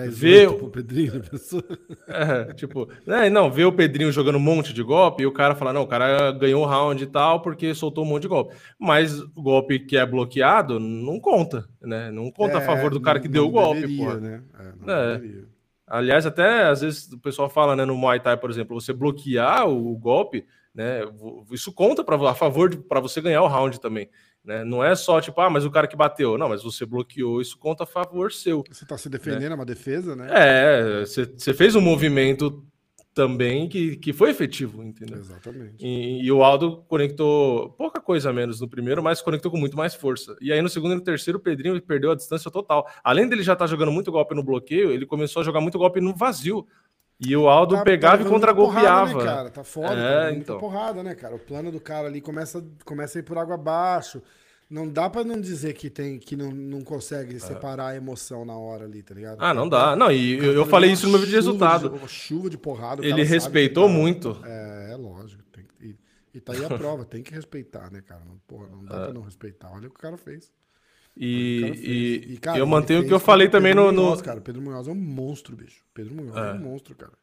vê o Pedrinho, pessoa. É, tipo, é, não, vê o Pedrinho jogando um monte de golpe e o cara fala: não, o cara ganhou o round e tal porque soltou um monte de golpe. Mas o golpe que é bloqueado não conta, né? Não conta é, a favor do cara que deu o golpe, deveria, porra. Né? É, não é. Deveria. Aliás, até às vezes o pessoal fala, né, no Muay Thai, por exemplo, você bloquear o, golpe, né, isso conta para a favor para você ganhar o round também, né? Não é só tipo, ah, mas o cara que bateu, não, mas você bloqueou, isso conta a favor seu. Você está se defendendo, né? é uma defesa, né? É, você fez um movimento também que, que foi efetivo, entendeu? Exatamente. E, e, o Aldo conectou pouca coisa menos no primeiro, mas conectou com muito mais força. E aí no segundo e no terceiro, o Pedrinho perdeu a distância total. Além dele já estar tá jogando muito golpe no bloqueio, ele começou a jogar muito golpe no vazio. E o Aldo tá, pegava tá e contra-golpeava. Né, cara? Tá foda, é, tá então. porrada, né, cara? O plano do cara ali começa, começa a ir por água abaixo. Não dá para não dizer que tem que não, não consegue é. separar a emoção na hora ali, tá ligado? Ah, não dá. Não, e eu, eu falei isso no meu vídeo de resultado. De, chuva de porrada. Ele respeitou tá, muito. É, é lógico. Tem, e, e tá aí a prova, tem que respeitar, né, cara? Não, porra, não dá é. pra não respeitar. Olha o que o cara fez. E, cara fez. e, e cara, eu mantenho o que eu falei também no, Munhoz, no. Cara, Pedro Munhoz é um monstro, bicho. Pedro Munhoz é, é um monstro, cara.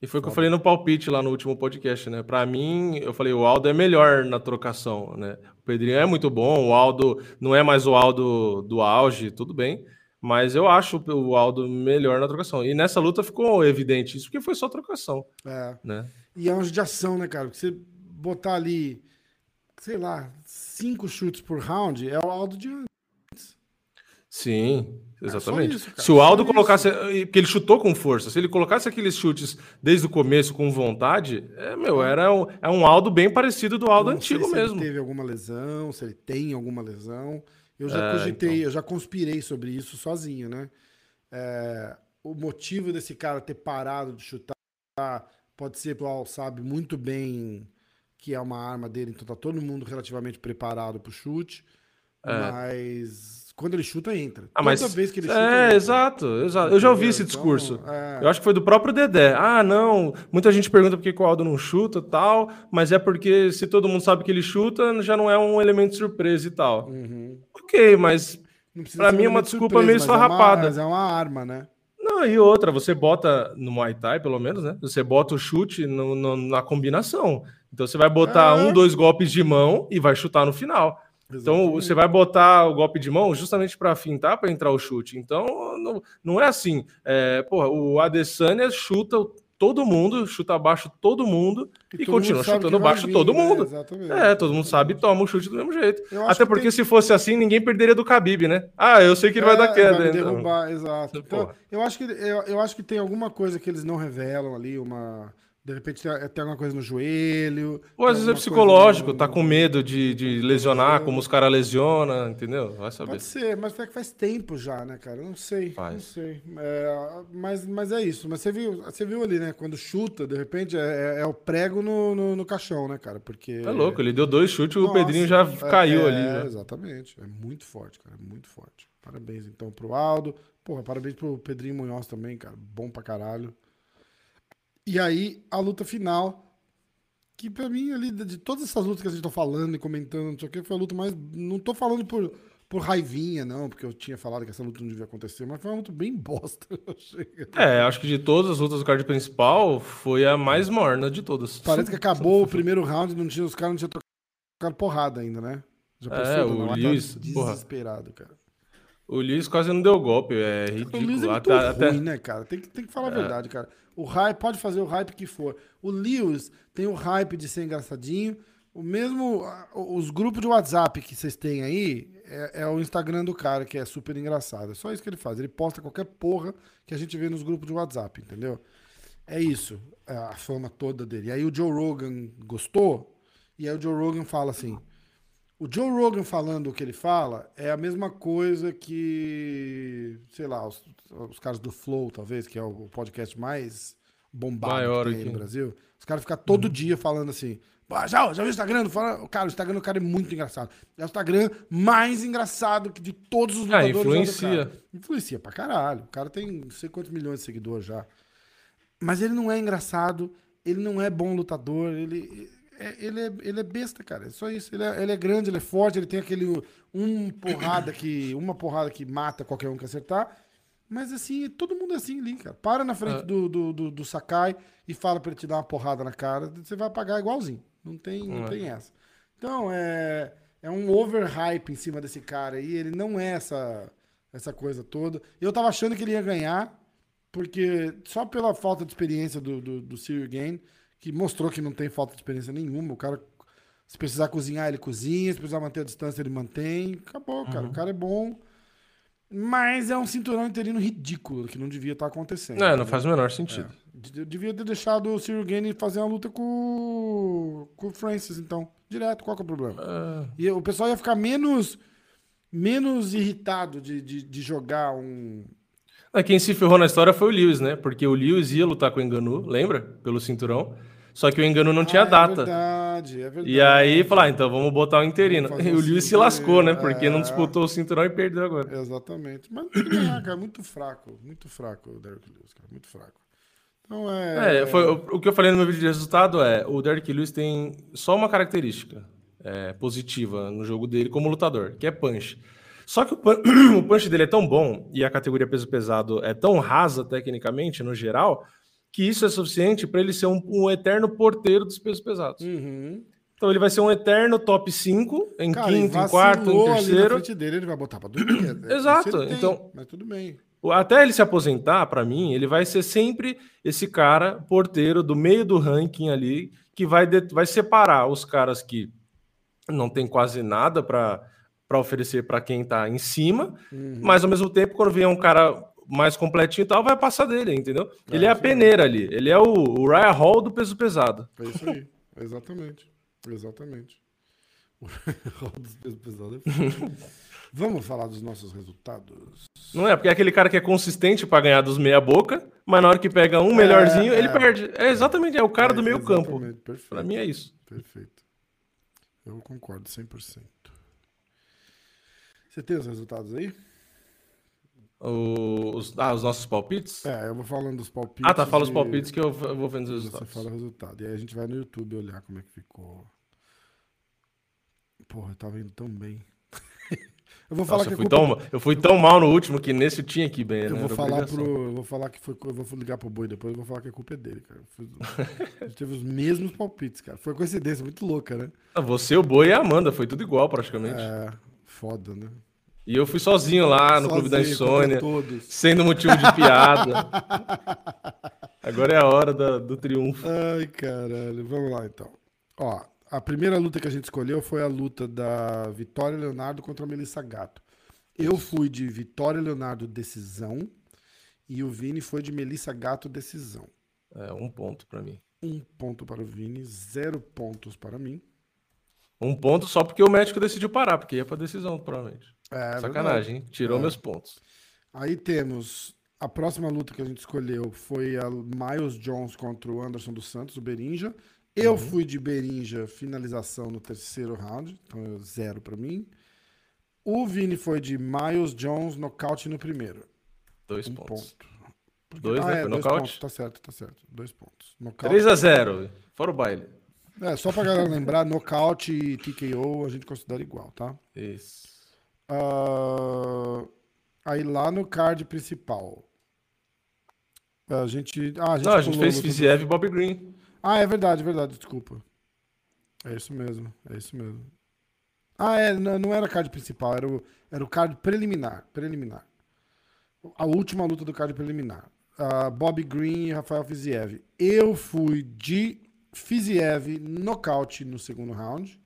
E foi o que eu falei no palpite lá no último podcast, né? Para mim, eu falei, o Aldo é melhor na trocação, né? O Pedrinho é muito bom, o Aldo não é mais o Aldo do auge, tudo bem. Mas eu acho o Aldo melhor na trocação. E nessa luta ficou evidente isso, porque foi só trocação. É. Né? E é uma judiação, né, cara? Porque você botar ali, sei lá, cinco chutes por round, é o Aldo de antes. Sim. Exatamente. Isso, se o Aldo colocasse. Porque ele chutou com força. Se ele colocasse aqueles chutes desde o começo com vontade, é, meu, era um, é um Aldo bem parecido do Aldo antigo mesmo. Se ele teve alguma lesão, se ele tem alguma lesão. Eu já é, cogitei, então. eu já conspirei sobre isso sozinho, né? É, o motivo desse cara ter parado de chutar pode ser, o Al sabe muito bem que é uma arma dele, então tá todo mundo relativamente preparado pro chute. É. Mas quando ele chuta, entra. Ah, mas... Toda vez que ele chuta. É, entra. exato, exato. Eu já ouvi esse discurso. Então, é... Eu acho que foi do próprio Dedé. Ah, não. Muita gente pergunta por que o Aldo não chuta tal, mas é porque se todo mundo sabe que ele chuta, já não é um elemento de surpresa e tal. Uhum. Ok, mas para mim é uma desculpa surpresa, meio esfarrapada. É mas é uma arma, né? Não, e outra, você bota no Muay Thai, pelo menos, né? Você bota o chute no, no, na combinação. Então você vai botar é. um, dois golpes de mão e vai chutar no final. Então você vai botar o golpe de mão justamente para fintar para entrar o chute. Então não, não é assim. É, porra, o Adesanya chuta todo mundo, chuta abaixo todo mundo e, e continua chutando baixo vir, todo né? mundo. É, todo mundo sabe e toma o chute do mesmo jeito. Até porque tem... se fosse assim, ninguém perderia do Khabib, né? Ah, eu sei que ele é, vai dar queda. Vai então. derrubar, exato. Então, eu, acho que, eu, eu acho que tem alguma coisa que eles não revelam ali, uma de repente tem, alguma coisa no joelho. Ou às vezes é psicológico, no... tá com medo de, de lesionar, como os caras lesionam, entendeu? Vai saber. Pode ser, mas é que faz tempo já, né, cara? Não sei. Faz. Não sei. É, mas, mas é isso. Mas você viu, você viu ali, né? Quando chuta, de repente, é, é, é o prego no, no, no, caixão, né, cara? Porque. É louco, ele deu dois chutes e o Pedrinho já é, caiu é, ali. Né? Exatamente. É muito forte, cara. Muito forte. Parabéns, então, pro Aldo. Porra, parabéns pro Pedrinho Munhoz também, cara. Bom pra caralho. E aí, a luta final, que pra mim, ali, de todas essas lutas que a gente tá falando e comentando, não sei o que, foi a luta mais. Não tô falando por, por raivinha, não, porque eu tinha falado que essa luta não devia acontecer, mas foi uma luta bem bosta. é, acho que de todas as lutas do card principal, foi a mais morna de todas. Parece que acabou o primeiro round, não tinha, os caras não tinham trocado porrada ainda, né? Já é, o Lewis, desesperado, porra. cara. O Lewis quase não deu golpe, é ridículo. O Lewis é muito até, ruim, até... né, cara? Tem que, tem que falar a verdade, cara. O hype, pode fazer o hype que for. O Lewis tem o hype de ser engraçadinho. O mesmo, os grupos de WhatsApp que vocês têm aí é, é, o Instagram do cara, que é super engraçado. É só isso que ele faz. Ele posta qualquer porra que a gente vê nos grupos de WhatsApp, entendeu? É isso, é a fama toda dele. E aí o Joe Rogan gostou, e aí o Joe Rogan fala assim: o Joe Rogan falando o que ele fala é a mesma coisa que, sei lá, os, os caras do Flow, talvez, que é o podcast mais bombado Maior que tem aqui. no Brasil. Os caras ficam todo dia falando assim. "Pô, Já, já viu o Instagram? Fala- Cara, o Instagram do cara é muito engraçado. É o Instagram mais engraçado que de todos os Ah, lutadores. do influencia. Influencia pra caralho. O cara tem não sei quantos milhões de seguidores já. Mas ele não é engraçado, ele não é bom lutador, ele é, ele é, ele é besta, cara. É só isso. Ele é, ele é grande, ele é forte, ele tem aquele um porrada que uma porrada que mata qualquer um que acertar. Mas assim, todo mundo é assim ali, cara. Para na frente É. do, do, do, do Sakai e fala pra ele te dar uma porrada na cara, você vai pagar igualzinho. Não tem, não É. tem essa. Então, é, é um overhype em cima desse cara aí. Ele não é essa, essa coisa toda. Eu tava achando que ele ia ganhar, porque só pela falta de experiência do, do, do Gain, que mostrou que não tem falta de experiência nenhuma. O cara, se precisar cozinhar, ele cozinha. Se precisar manter a distância, ele mantém. Acabou, cara. O cara é bom. Mas é um cinturão interino ridículo, que não devia estar acontecendo. Não, não entendeu? faz o menor sentido. Eu devia ter deixado o Cyril Gain fazer uma luta com, com o Francis, então. Direto, qual que é o problema? Ah, E o pessoal ia ficar menos, menos irritado de, de, de jogar um. É, Quem se ferrou na história foi o Lewis, né? Porque o Lewis ia lutar com o Enganu, lembra? Pelo cinturão. Só que o Enganu não tinha Ah, É data. verdade, é verdade. E aí, falar, ah, então vamos botar o interino. E o Lewis se lascou, né? Porque não é. disputou o cinturão e perdeu agora. Exatamente. Mas não cara. Muito fraco. Muito fraco o Derek Lewis, cara. Muito fraco. Então é. É, foi, o, o que eu falei no meu vídeo de resultado é, o Derrick Lewis tem só uma característica é, positiva no jogo dele como lutador, que é punch. Só que o, pun- o punch dele é tão bom e a categoria peso pesado é tão rasa tecnicamente, no geral, que isso é suficiente para ele ser um, um eterno porteiro dos pesos pesados. Uhum. Então ele vai ser um eterno top 5, em Cara, e quinto, em quarto, em vacilou ali na terceiro. frente dele, ele vai botar pra dormir. É, Exato, isso ele tem, então- Mas tudo bem. Até ele se aposentar, pra mim, ele vai ser sempre esse cara porteiro do meio do ranking ali, que vai, de- vai separar os caras que não tem quase nada pra oferecer pra quem tá em cima, Uhum. mas ao mesmo tempo, quando vier um cara mais completinho e tal, vai passar dele, entendeu? Ele é a peneira ali, ele é o, o Ryan Hall do peso pesado. É isso aí. Exatamente. Exatamente. O dos pesos pesados é foda. Vamos falar dos nossos resultados? Não é? Porque é aquele cara que é consistente pra ganhar dos meia boca, mas na hora que pega um melhorzinho, ele é. perde. É exatamente, é o cara do É, meio campo. Pra mim é isso. Perfeito. Eu concordo 100%. Você tem os resultados aí? Os, ah, os nossos palpites? É, eu vou falando dos palpites. Ah, tá. Fala os palpites que eu, eu vou vendo os Você resultados. fala o resultado. E aí a gente vai no YouTube olhar como é que ficou. Porra, eu tava indo tão bem. eu vou falar Nossa, que eu, fui culpa- tão, eu fui tão mal no último que nesse eu tinha que ir bem. Eu né? vou Era falar obrigação. pro. Eu vou falar que foi. Eu vou ligar pro boi depois, eu vou falar que a culpa é dele, cara. Eu fui- a gente teve os mesmos palpites, cara. Foi coincidência, muito louca, né? Ah, Você, o Boi e a Amanda, foi tudo igual praticamente. É, foda, né? E eu fui sozinho lá no Clube da Sozinho, Insônia, sendo motivo de piada. Agora é a hora da- do triunfo. Ai, caralho. Vamos lá, então. Ó, a primeira luta que a gente escolheu foi a luta da Vitória Leonardo contra a Melissa Gato. Eu fui de Vitória Leonardo decisão e o Vini foi de Melissa Gato decisão. É, um ponto pra mim. Um ponto para o Vini, zero pontos para mim. Um ponto só porque o médico decidiu parar, porque ia pra decisão, provavelmente. É, Sacanagem, hein? Tirou É. meus pontos. Aí temos a próxima luta que a gente escolheu foi a Miles Jones contra o Anderson dos Santos, o Berinja. Eu Uhum. fui de Berinja finalização no terceiro round, então é zero pra mim. O Vini foi de Miles Jones nocaute no primeiro, Dois um pontos. ponto. Porque- Dois, né? Foi dois nocaute? pontos, tá certo, tá certo. Dois pontos. Nocaute. 3x0, fora o baile. É, só pra galera lembrar, nocaute e TKO a gente considera igual, tá? Isso. Ah, aí lá no card principal. A gente. Ah, a gente, Não, a gente fez Fiziev e Bob Green. Ah, é verdade, é verdade, desculpa. É isso mesmo, é isso mesmo. Ah, é, não, não era card principal, era o, era o card preliminar. Preliminar. A última luta do card preliminar. Uh, Bob Green e Rafael Fiziev. Eu fui de Fiziev nocaute no segundo round.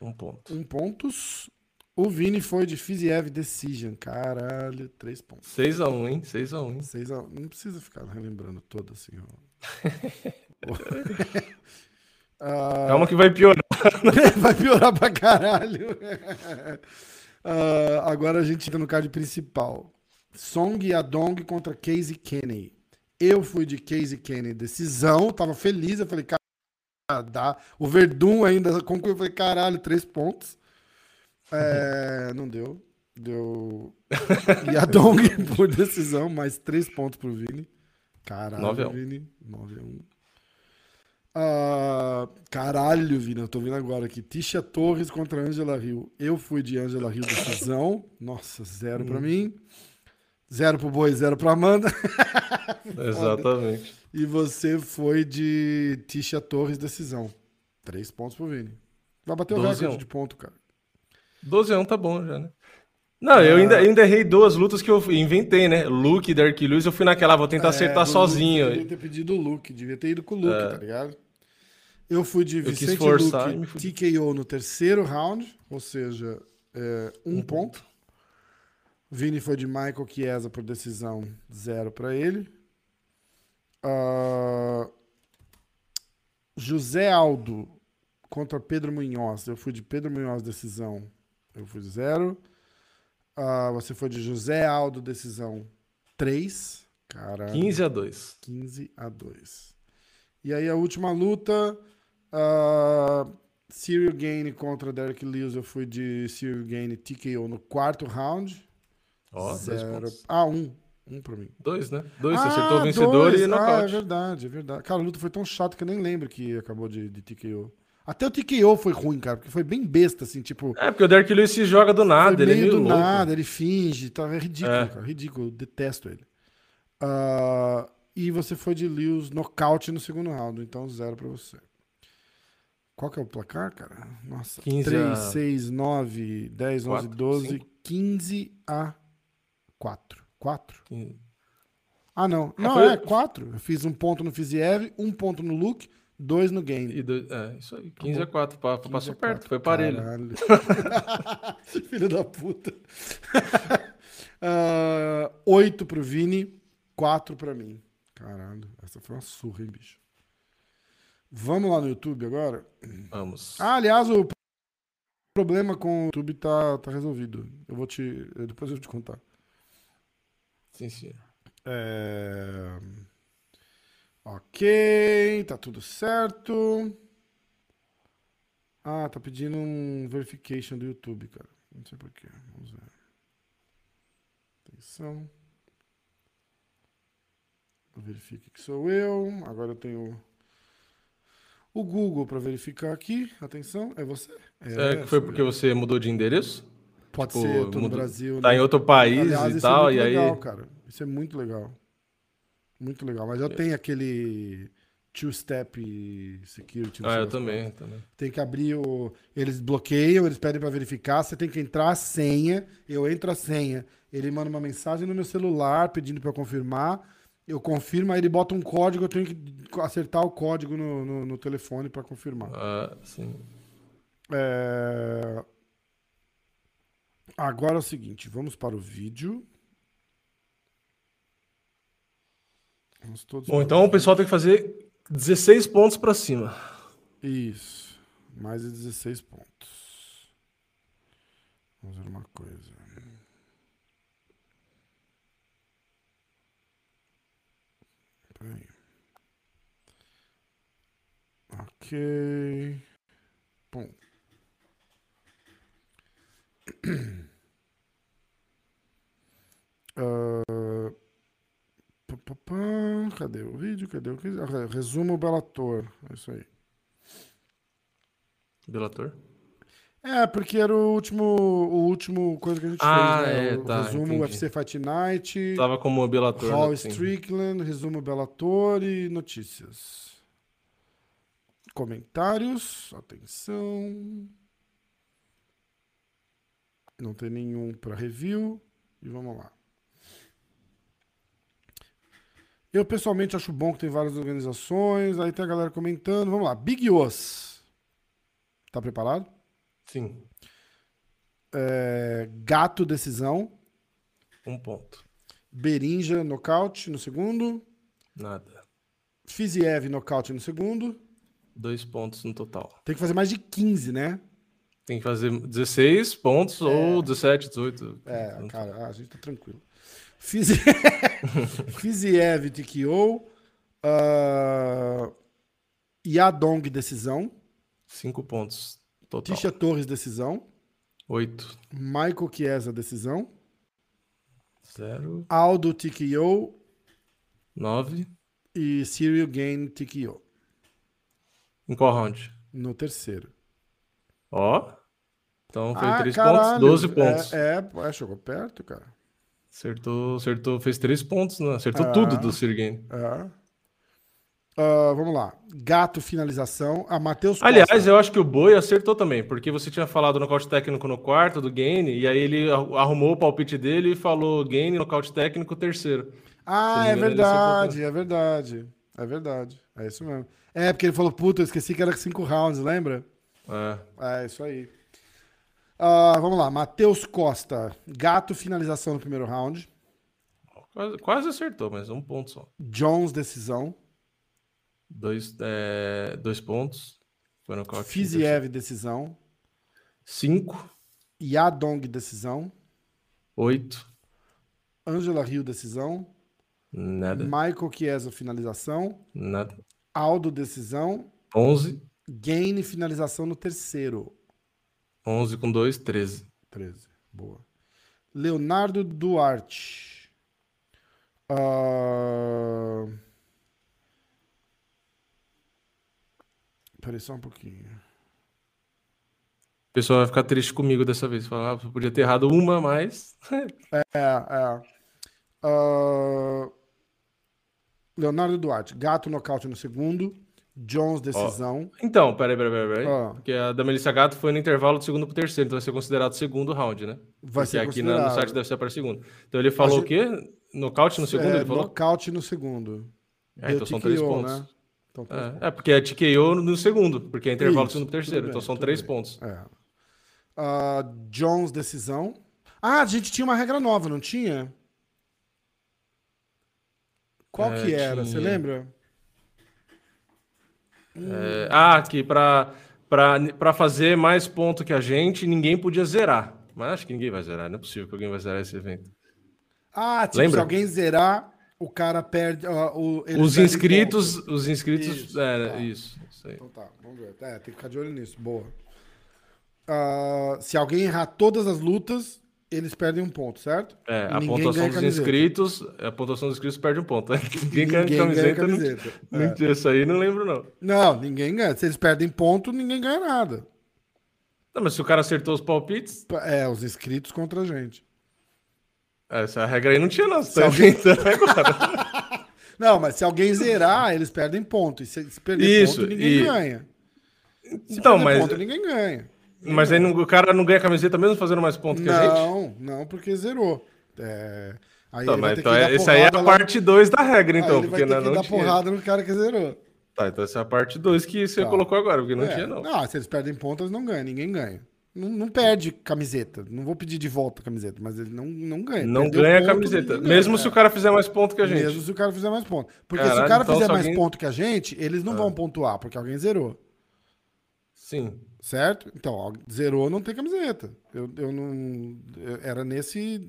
Um ponto. Um pontos. O Vini foi de Fiziev Decision. Caralho, três pontos. 6x1, hein? 6x1, hein? 6x1. Não precisa ficar relembrando todo assim, uh... Calma que vai piorar. vai piorar pra caralho. uh, agora a gente entra no card principal. Song Yadong contra Casey Kenny. Eu fui de Casey Kenny decisão, tava feliz, eu falei, cara, dá. O Verdun ainda concluiu, eu falei, caralho, três pontos. É, não deu. Deu Yadong por decisão, mais três pontos pro Vini. Caralho, 9 Vini. 9 a 1. Uh, caralho, Vini, eu tô vendo agora aqui. Tisha Torres contra Angela Rio. Eu fui de Angela Rio decisão. Nossa, zero hum. pra mim. Zero pro Boi, zero pra Amanda. Exatamente. E você foi de Tisha Torres, decisão. Três pontos pro Vini. Vai bater o recorde de ponto, cara. 12 a 1 tá bom já, né? Não, ah. eu ainda, ainda errei duas lutas que eu inventei, né? Luke e Dark Lewis, eu fui naquela, vou tentar é, acertar sozinho. Luke, devia ter pedido o Luke, devia ter ido com o Luke, é. tá ligado? Eu fui de Vicente Luke TKO no terceiro round, ou seja, é, um, um ponto. ponto. Vini foi de Michael Chiesa por decisão, zero para ele. Uh, José Aldo contra Pedro Munhoz. Eu fui de Pedro Munhoz, decisão. Eu fui de zero. Uh, você foi de José Aldo, decisão 3. Caralho. 15 a 2. 15 a 2. E aí a última luta. Uh, Cyril Gaine contra Derek Lewis. Eu fui de Cyril Gaine TKO no quarto round. Ó, Zero. Ah, um. Um pra mim. Dois, né? Dois, ah, você acertou o vencedor dois. e nocaute. Ah, é verdade, é verdade. Cara, a luta foi tão chata que eu nem lembro que acabou de, de TKO. Até o TKO foi ruim, cara, porque foi bem besta, assim, tipo. É, porque o Derek Lewis se joga do nada, ele é meio do louco. nada, ele finge, tá, é ridículo, é. cara, ridículo, detesto ele. Uh, e você foi de Lewis nocaute no segundo round, então zero pra você. Qual que é o placar, cara? Nossa, 15 3, a... 6, 9, 10, 11, 4, 12, 5. 15 a Quatro. Quatro? Ah, não. Ah, não, foi... é quatro. Eu fiz um ponto no Fiziev, um ponto no Luke, dois no Game. E dois, é, isso aí. 15 tá a 4. Passou perto, foi parelho. Filho da puta. uh, oito pro Vini, quatro pra mim. Caralho, essa foi uma surra, hein, bicho. Vamos lá no YouTube agora? Vamos. Ah, aliás, o problema com o YouTube tá, tá resolvido. Eu vou te. Depois eu vou te contar. Sim, sim. É... Ok, tá tudo certo. Ah, tá pedindo um verification do YouTube, cara. Não sei porquê. Vamos ver. Atenção. Verifique que sou eu. Agora eu tenho o Google para verificar aqui. Atenção, é você? É, é foi porque você mudou de endereço? Pode tipo, ser, tô no Brasil. Tá né? em outro país Aliás, e tal, é e legal, aí... cara. Isso é muito legal. Muito legal. Mas eu tenho aquele two-step security. Ah, eu também, também. Tem que abrir o... Eles bloqueiam, eles pedem para verificar, você tem que entrar a senha, eu entro a senha, ele manda uma mensagem no meu celular pedindo para confirmar, eu confirmo, aí ele bota um código, eu tenho que acertar o código no, no, no telefone para confirmar. Ah, sim. É... Agora é o seguinte, vamos para o vídeo. Vamos todos Bom, então o pessoal tem que fazer 16 pontos para cima. Isso. Mais de 16 pontos. Vamos ver uma coisa. Peraí. Ok. Bom. Uh, cadê o vídeo? Cadê o resumo Bellator? É isso aí. Bellator? É, porque era o último, o último coisa que a gente ah, fez, né? É, tá, resumo entendi. UFC Fight Night. Tava como Bellator. Hall né? Strickland, resumo Bellator e notícias. Comentários, atenção. Não tem nenhum para review. E vamos lá. Eu pessoalmente acho bom que tem várias organizações. Aí tem a galera comentando. Vamos lá. Big Os. Tá preparado? Sim. É, Gato Decisão. Um ponto. Berinja nocaute no segundo. Nada. Fiziev nocaute no segundo. Dois pontos no total. Tem que fazer mais de 15, né? Tem que fazer 16 pontos ou 17, 18. É, cara, a gente tá tranquilo. Fizi... Fiziev TKO. Uh... Yadong decisão. Cinco pontos total. Tisha Torres decisão. Oito. Michael Chiesa decisão. Zero. Aldo TKO. Nove. E Cyril Gain TKO. Em qual round? No terceiro. Ó. Então foi Ah, 3 caralho. pontos, 12 pontos. É, é, é, chegou perto, cara. Acertou, acertou, fez 3 pontos, né? Acertou Ah. tudo do Sirgane. É. Ah, vamos lá. Gato finalização. A Matheus Aliás, Costa. eu acho que o Boi acertou também, porque você tinha falado nocaute técnico no quarto do Gaine, e aí ele ar- arrumou o palpite dele e falou Gaine, nocaute técnico, terceiro. Ah, é engano, verdade, é verdade. É verdade. É isso mesmo. É, porque ele falou, puta, eu esqueci que era cinco rounds, lembra? É. É, isso aí. Ah, vamos lá. Matheus Costa. Gato finalização no primeiro round. Quase, quase acertou, mas um ponto só. Jones decisão. Dois, é, dois pontos. Foi. Fiziev decisão. Cinco, Yadong decisão. oito, Angela Rio decisão. nada, Michael Chiesa finalização. nada. Aldo decisão. Onze, Gain finalização no terceiro. Onze com dois, treze. 13. Boa. Leonardo Duarte. Ah... Peraí só um pouquinho. O pessoal vai ficar triste comigo dessa vez. Falar, ah, podia ter errado uma, mas. É, é. Ah, Leonardo Duarte. Gato nocaute no segundo. Jones decisão. Então, peraí, peraí, peraí. peraí. Ah. Porque a da Melissa Gato foi no intervalo do segundo pro terceiro, então vai ser considerado segundo round, né? Vai Porque ser aqui na- no site deve ser para segundo. Então ele falou A o quê? Nocaute no segundo? É, ele falou? nocaute no segundo. É, então são três pontos. né? Então, três pontos. É, é, porque é TKO no segundo, porque é intervalo do Isso, segundo pro terceiro. então bem, são tudo três bem. pontos. É. Ah, Jones, decisão. Ah, a gente tinha uma regra nova, não tinha? Qual É, que era? Você tinha. É, ah, que pra fazer mais ponto que a gente, ninguém podia zerar. Mas acho que ninguém vai zerar, não é possível que alguém vai zerar esse evento. Ah, tipo, Lembra? se alguém zerar, o cara perde. ah, o, Os inscritos, os inscritos, Isso, é, tá. isso, isso. Então tá, vamos ver. É, tem que ficar de olho nisso. Boa. Ah, se alguém errar todas as lutas, eles perdem um ponto, certo? É, a pontuação ganha dos inscritos, a pontuação dos inscritos perde um ponto. Ninguém ganha Ninguém ganha camiseta. não- camiseta. Não, É. Isso aí não lembro, não. Não, ninguém ganha. Se eles perdem ponto, ninguém ganha nada. Não, mas se o cara acertou os palpites, É, os inscritos contra a gente. essa regra aí não tinha, não. Você Se tá alguém- agora. Não, mas se alguém zerar, eles perdem ponto. E se perder Isso, ponto, ninguém e- ganha. Se Então, mas, ponto, ninguém ganha. Mas aí não- o cara não ganha camiseta mesmo fazendo mais ponto que a gente? Não, não, porque zerou. É, aí Tá, mas então é- esse aí é a parte 2 da regra, então. ele vai Porque ter não, que não dar tinha. porrada no cara que zerou. Tá, então essa é a parte 2 que você Tá. colocou agora, porque não É, tinha, não. se eles perdem ponto, eles não ganham. Ninguém ganha. Não, não perde camiseta. Não vou pedir de volta a camiseta, mas ele não, não ganha. Não Perdeu ganha a ponto, camiseta. ninguém ganha. Mesmo É. se o cara fizer mais ponto que a gente. Mesmo se o cara fizer mais ponto. Porque se Caralho, o cara então fizer se mais alguém- Ah. ponto que a gente, eles não vão pontuar, porque alguém zerou. Sim. Certo? Então, zerou, não tem camiseta. Eu, eu não. eu- era nesse.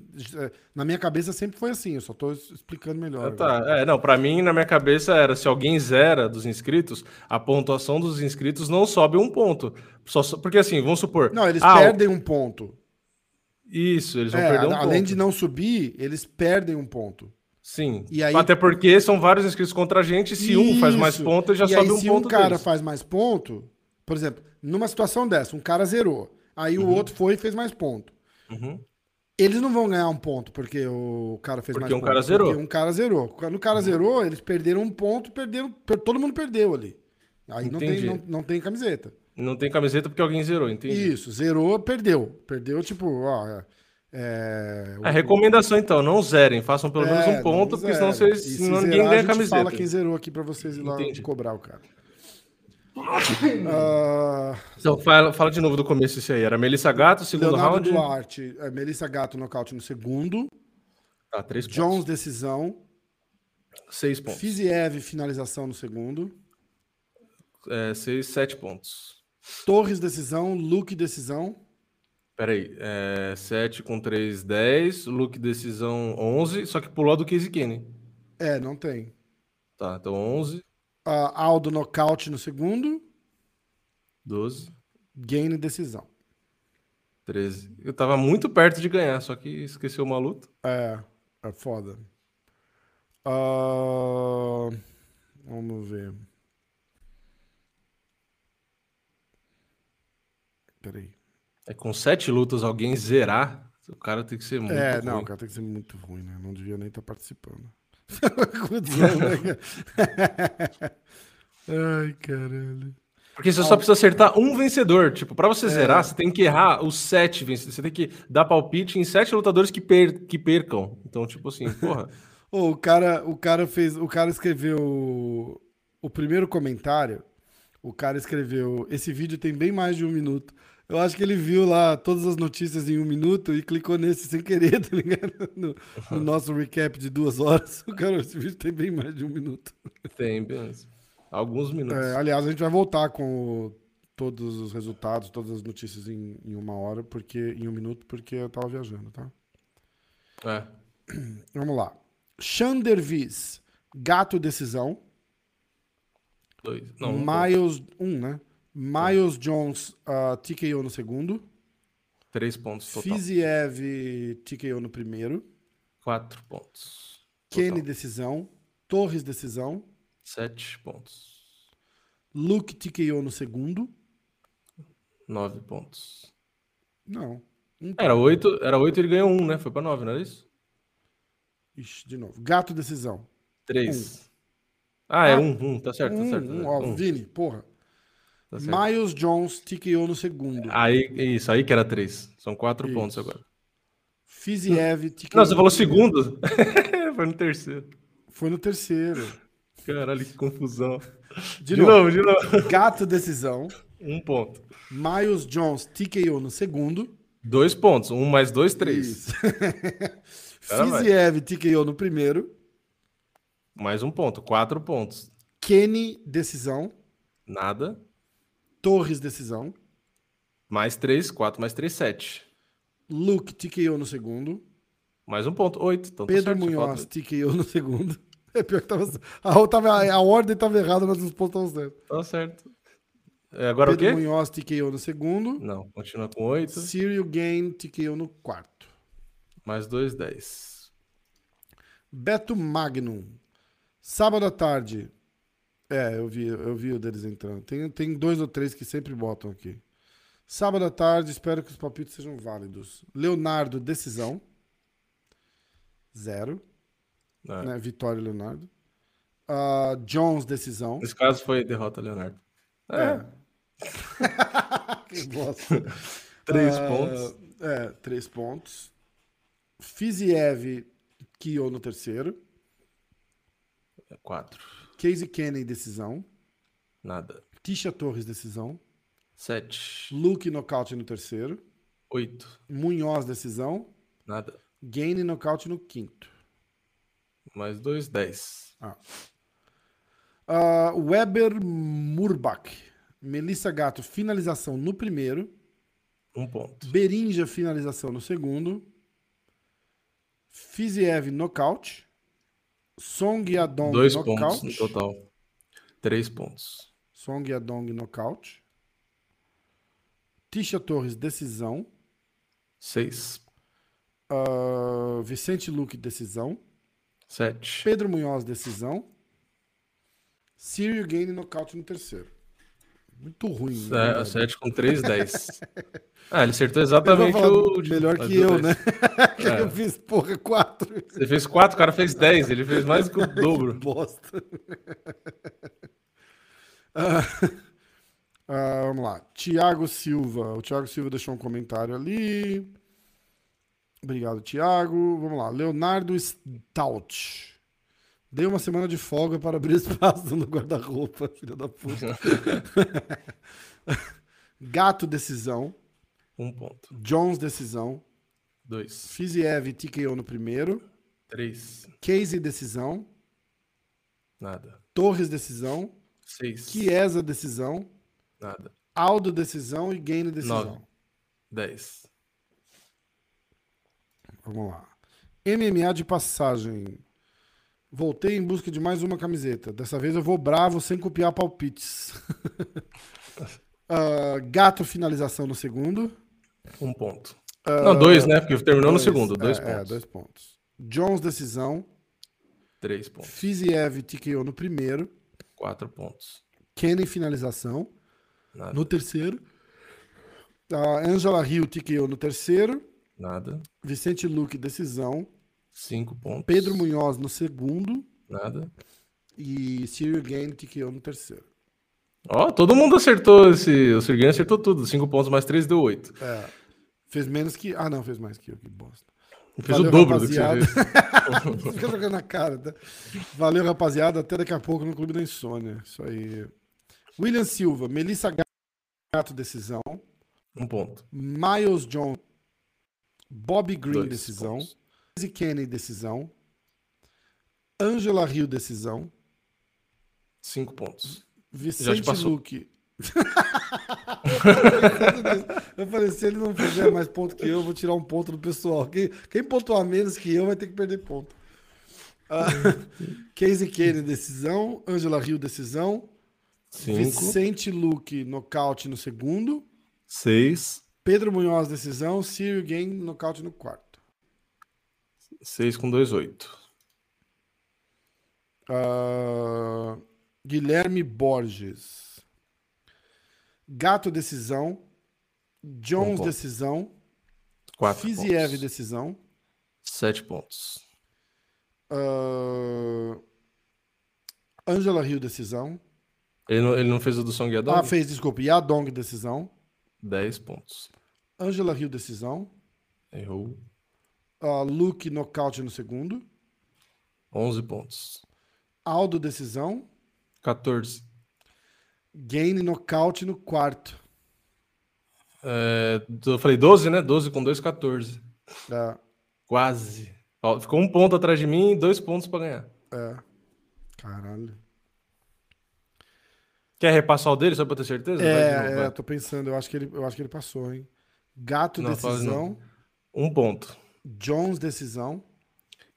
Na minha cabeça sempre foi assim, eu só tô explicando melhor. Ah, tá. É, não, pra mim, na minha cabeça era se alguém zera dos inscritos, a pontuação dos inscritos não sobe um ponto. Só, porque assim, vamos supor. Não, eles ah, perdem um ponto. Isso, eles vão É, perder um além ponto. de não subir, eles perdem um ponto. Sim. E aí- Até porque são vários inscritos contra a gente. Se um faz mais Isso. ponto, já e sobe aí, um se ponto um cara deles. faz mais ponto, por exemplo, numa situação dessa, um cara zerou, aí o outro foi e fez mais ponto. Uhum. Eles não vão ganhar um ponto porque o cara fez Porque mais um cara ponto. zerou. Porque um cara zerou. Quando o cara zerou, eles perderam um ponto, perderam, per- todo mundo perdeu ali. Aí não tem, não, não tem camiseta. Não tem camiseta porque alguém zerou, entendi. Isso, zerou, perdeu. Perdeu, tipo, ó. É, A recomendação, então, não zerem, façam pelo menos É, um ponto, não porque senão, vocês, se ninguém zerar, a ganha gente camiseta. fala quem zerou aqui pra vocês ir lá Entendi. cobrar o cara. Ah, Então, fala, fala de novo do começo isso aí. Era Melissa Gato, segundo Leonardo round. Duarte, é, Melissa Gato nocaute no segundo. Tá, três Jones, pontos. decisão. Seis pontos. Fiziev, finalização no segundo. É, seis, sete pontos. Torres, decisão. Luke, decisão. Peraí, é, 7 com 3, 10. Luke decisão 11, só que pulou do Casey Kenny. É, não tem. Tá, então 11, Ah, Aldo, nocaute no segundo. 12, Gain, decisão. 13. Eu tava muito perto de ganhar, só que esqueceu uma luta. É, é foda. Ah, vamos ver. Peraí. É com 7 lutas alguém zerar, o cara tem que ser muito É, ruim. não, o cara tem que ser muito ruim, né? Não devia nem estar participando. Ai, caralho. Porque você só precisa acertar um vencedor. Tipo, pra É. você zerar, você tem que errar os 7 vencedores. Você tem que dar palpite em 7 lutadores que, per- que percam. Então, tipo assim, porra. O cara, o cara fez, o cara escreveu o primeiro comentário. O cara escreveu: esse vídeo tem bem mais de um minuto. Eu acho que ele viu lá todas as notícias em um minuto e clicou nesse sem querer, tá ligado? No, no nosso recap de duas horas. O cara, esse vídeo tem bem mais de um minuto. tem beleza. alguns minutos. É, aliás, a gente vai voltar com o- todos os resultados, todas as notícias em, em uma hora, porque em um minuto, porque eu tava viajando, tá? É. Vamos lá. Chandervis, gato decisão. Dois. Não, Miles, um, né? Miles Jones, ah, TKO no segundo. Três pontos total. Fiziev, TKO no primeiro. Quatro pontos. Kenny, Total. decisão. Torres, decisão. Sete pontos. Luke, TKO no segundo. Nove pontos. Não. Um Era oito, era oito e ele ganhou um, né? Foi pra nove, não era isso? Ixi, de novo. Gato, decisão. Três. Ah, é Ah, um, um, tá certo, tá um, certo. um, tá ó, certo, um, Vini, porra. Tá. Miles Jones, TKO no segundo. Aí, isso, aí que era três. São quatro Isso. pontos agora. Fiziev, TKO Não, você falou segundo. Foi no terceiro. Foi no terceiro. Caralho, que confusão. De, De, novo. novo, de novo. Gato, decisão. Um ponto. Miles Jones, TKO no segundo. Dois pontos. Um mais dois, três. Fiziev, TKO no primeiro. Mais um ponto. Quatro pontos. Kenny, decisão. Nada. Torres, decisão. Mais três, quatro mais três, sete. Luke, TKO no segundo. Mais um ponto. Oito. Então tá Pedro certo, Munhoz, TKO no segundo. É pior que tava. A, tava- a ordem tava errada, mas os pontos estavam certos. Tá certo. É, agora Pedro o quê? Munhoz, TKO no segundo. Não, continua com oito. Cyril Gain, TKO no quarto. Mais dois, dez. Beto Magnum. Sábado à tarde. É, eu vi, eu vi o deles entrando. Tem, tem dois ou três que sempre botam aqui. Sábado à tarde, espero que os palpites sejam válidos. Leonardo, decisão. Zero. É. Né? Vitória, Leonardo. Ah, Jones, decisão. Nesse caso foi derrota, Leonardo. É, que bosta. Três Ah, pontos. É, três pontos. Fiziev, Kyo no terceiro. É quatro. Casey Kenny, decisão. Nada. Tisha Torres, decisão. Sete. Luke, nocaute no terceiro. Oito. Munhoz, decisão. Nada. Gaine, nocaute no quinto. Mais dois, dez. Ah, Weber Murbach. Melissa Gato, finalização no primeiro. Um ponto. Berinja, finalização no segundo. Fiziev, nocaute. Song Yadong, Dois pontos nocaute. no total. Três pontos. Song Yadong, nocaute. Tisha Torres, decisão. Seis. Ah, Vicente Luque, decisão. Sete. Pedro Munhoz, decisão. Cyril Gaine, nocaute no terceiro. Muito ruim. Né, velho? Sete com três, dez. Ah, ele acertou exatamente o. melhor que eu, dez. né? que É. eu fiz, porra, quatro. Você fez quatro, o cara fez dez. Ele fez mais do que o dobro. Bosta. Ah, ah, vamos lá. Tiago Silva. O Tiago Silva deixou um comentário ali. Obrigado, Tiago. Vamos lá. Leonardo Stout. Dei uma semana de folga para abrir espaço no guarda-roupa, filha da puta. Gato, decisão. Um ponto. Jones, decisão. Dois. Fiziev, TKO no primeiro. Três. Casey, decisão. Nada. Torres, decisão. Seis. Chiesa, decisão. Nada. Aldo, decisão. E Gaine, decisão. Nove. Dez. Vamos lá. MMA de passagem. Voltei em busca de mais uma camiseta. Dessa vez eu vou bravo sem copiar palpites. Ah, gato finalização no segundo. Um ponto. Não, dois, né? Porque terminou no segundo. Dois é, pontos. É, dois pontos. Jones decisão. Três pontos. Fiziev TKO no primeiro. Quatro pontos. Kenny finalização. Nada. No terceiro. Ah, Angela Hill TKO no terceiro. Nada. Vicente Luque decisão. Cinco pontos. Pedro Munhoz no segundo. Nada. E Cyril Gain TKO no terceiro. Ó, todo mundo acertou esse. O Serguei acertou tudo. Cinco pontos mais três deu oito. É. Fez menos que. Ah, não, fez mais que eu, que bosta. Fez Valeu, o dobro rapaziada. do que você fez. Fica jogando na cara. Tá? Valeu, rapaziada. Até daqui a pouco no Clube da Insônia. Isso aí. William Silva, Melissa Gato, decisão. Um ponto. Miles John, Bobby Green, Dois decisão. pontos. Izzy Kenny, decisão. Angela Hill, decisão. Cinco pontos. Vicente. Luque. eu falei, se ele não fizer mais ponto que eu, eu vou tirar um ponto do pessoal. Quem, quem pontuar menos que eu vai ter que perder ponto. Ah, Casey Kenny, decisão. Angela Hill, decisão. Cinco. Vicente Luque, nocaute no segundo. Seis. Pedro Munhoz, decisão. Cyril Gain, nocaute no quarto. Seis com dois, oito. Ah, Guilherme Borges. Gato, decisão. Jones, ponto. decisão. Quatro Fiziev, pontos. decisão. Sete pontos. Ah, Angela Hill, decisão. Ele não, ele não fez o do Song Yadong? Ah, fez, desculpa. Yadong, decisão. Dez pontos. Angela Hill, decisão. Errou. Ah, Luke, nocaute no segundo. Onze pontos. Aldo, decisão. 14. Gain, nocaute no quarto. É, eu falei 12, né? 12 com 2, 14. É, Quase. Ó, ficou um ponto atrás de mim e dois pontos pra ganhar. é. Caralho. Quer repassar o dele só pra ter certeza? De novo, É, vai. é, tô pensando, eu acho que ele, eu acho que ele passou, hein? Gato, Não, decisão. Um ponto. Jones, decisão.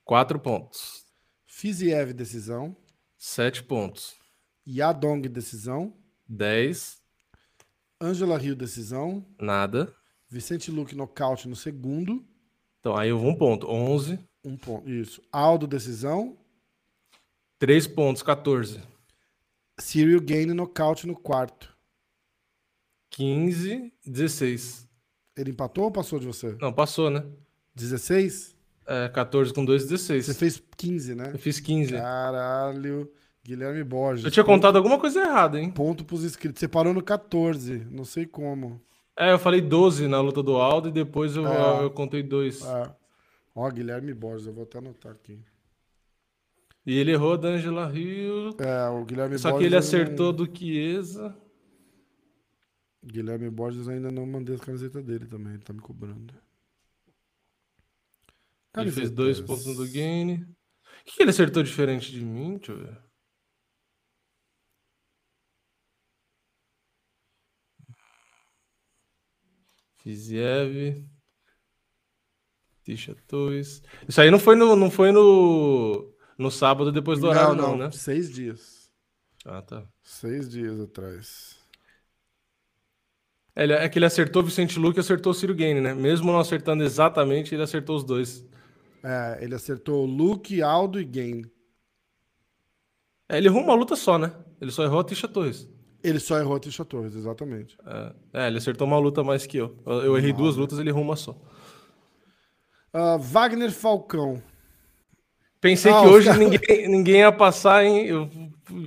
Quatro pontos. Fiziev, decisão. Sete pontos. Yadong, decisão. 10. Angela Hill, decisão. Nada. Vicente Luque, nocaute no segundo. Então aí eu vou um ponto. 11. Um ponto. Isso. Aldo, decisão. 3 pontos. 14. Cyril Gain, nocaute no quarto. 15. 16. Ele empatou ou passou de você? Não, passou, né? 16? É, 14 com 2, 16. Você fez 15, né? Eu fiz 15. Caralho. Guilherme Borges. Eu tinha Ponto- contado alguma coisa errada, hein? Ponto pros inscritos. Você parou no 14. Não sei como. É, eu falei 12 na luta do Aldo e depois eu, É. eu contei 2. Ah. Ó, Guilherme Borges. Eu vou até anotar aqui. E ele errou da Angela Hill. É, o Guilherme Só que Borges. ele eu acertou não- do Chiesa. Guilherme Borges ainda não mandei as camisetas dele também. Ele tá me cobrando. Ele fez dois pontos no do Gaine. O que que ele acertou diferente de mim? Deixa eu ver. Fiziev. Tisha Toys. Isso aí não foi no, não foi no, no sábado depois do horário, não, né? Seis dias. Ah, tá. Seis dias atrás. Ele, é que ele acertou Vicente Luque e acertou o Ciro Gaine, né? Mesmo não acertando exatamente, ele acertou os dois. É, ele acertou Luke, Aldo e Gain. É, ele errou uma luta só, né? Ele só errou a Tisha Torres. Ele só errou a Tisha Torres, exatamente. É, é, ele acertou uma luta mais que eu. Eu, eu errei duas lutas, ele errou uma só. Ah, Wagner Falcão. Pensei Ah, que hoje caras- ninguém, ninguém ia passar, hein? Eu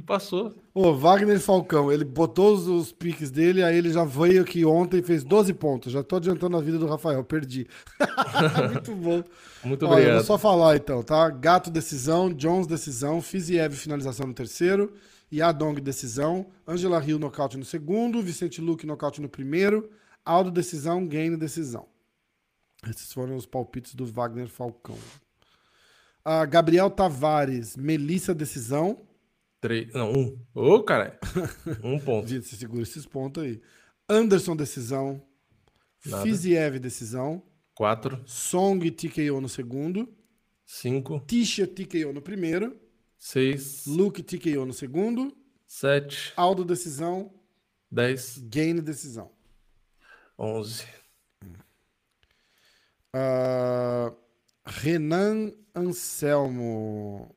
passou. Ô, Wagner Falcão, ele botou os, os piques dele, aí ele já veio aqui ontem e fez 12 pontos. Já tô adiantando a vida do Rafael, perdi. Muito bom. Muito Olha, obrigado. vou só falar então, tá? Gato decisão, Jones decisão, Fiziev finalização no terceiro, Yadong decisão, Angela Hill nocaute no segundo, Vicente Luque nocaute no primeiro, Aldo decisão, Gaine decisão. Esses foram os palpites do Wagner Falcão. Ah, Gabriel Tavares, Melissa decisão. Três, não, um. Ô, cara. Um ponto. Você segura esses pontos aí. Anderson decisão, Nada. Fiziev decisão, Quatro, Song TKO no segundo, cinco, Tisha TKO no primeiro, seis, Luke TKO no segundo, sete, Aldo decisão, dez, Gain decisão. onze. Ah, Renan Anselmo.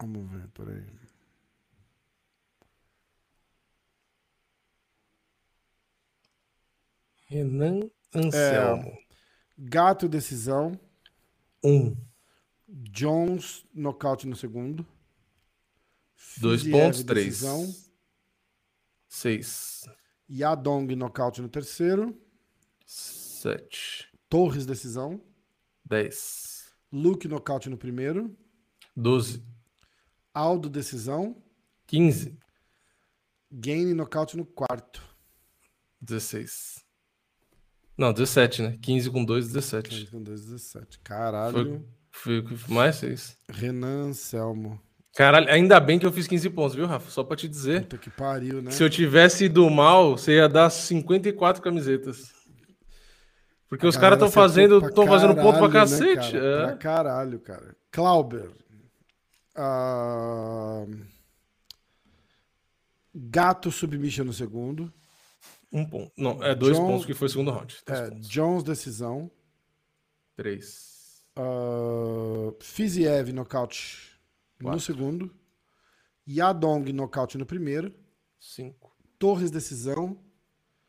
Vamos ver, peraí. Renan Anselmo. Gato decisão, Um. Jones nocaute no segundo. Dois Fiziev, pontos, três. decisão, Seis. Yadong nocaute no terceiro. Sete. Torres decisão. Dez. Luke nocaute no primeiro. Doze. Aldo decisão. Quinze. Gain nocaute no quarto. Dezesseis. Não, dezessete, né? Quinze com dois, dezessete. Com 2, 17. Caralho. Foi o que mais seis. Renan Anselmo. Caralho, ainda bem que eu fiz 15 pontos, viu, Rafa? Só pra te dizer. Puta que pariu, né? Se eu tivesse ido mal, você ia dar 54 camisetas. Porque os caras estão fazendo, fazendo ponto pra né, cacete. cara? é. Pra caralho, cara. Clauber. Ah, Gato submission no segundo. Um ponto. Não, é dois John- pontos que foi o segundo round. É. Jones decisão. Três. Uh, Fiziev nocaute no segundo. Yadong nocaute no primeiro. Cinco. Torres decisão.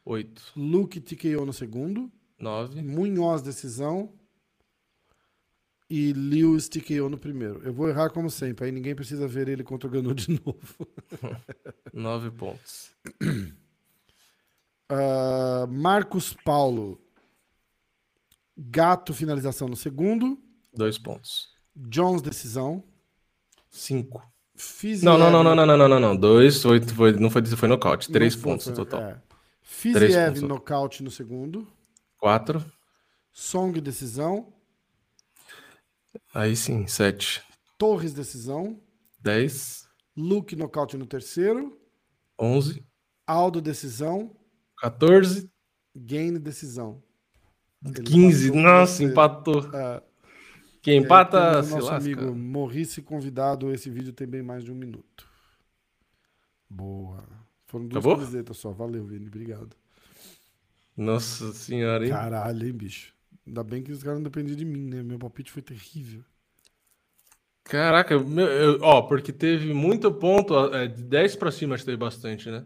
Oito. Luke TKO no segundo. Nove. Munhoz decisão e Liu TKO no primeiro. Eu vou errar como sempre, aí ninguém precisa ver ele contra o Ganu de novo. Nove pontos. Uh, Marcos Paulo. Gato, finalização no segundo. Dois pontos. Jones, decisão. Cinco. Não, não, não, não, não, não, não, não. Dois, oito, foi, não foi, foi nocaute. Três não pontos foi, no total. É. Fiziev, nocaute no segundo. Quatro. Song, decisão. Aí sim, sete. Torres decisão. Dez. Luke nocaute no terceiro. Onze. Aldo decisão. 14. Gain decisão. Ele 15. passou Nossa, empatou. Ah, Quem aí empata temos o se nosso lasca. amigo Morrice convidado. Esse vídeo tem bem mais de um minuto. Boa. Foram duas Acabou? camisetas só. Valeu, Vini. Obrigado. Nossa senhora, hein? Caralho, hein, bicho. Ainda bem que os caras não dependiam de mim, né? Meu palpite foi terrível. Caraca, meu, eu- ó, porque teve muito ponto, é, de 10 pra cima acho que teve bastante, né?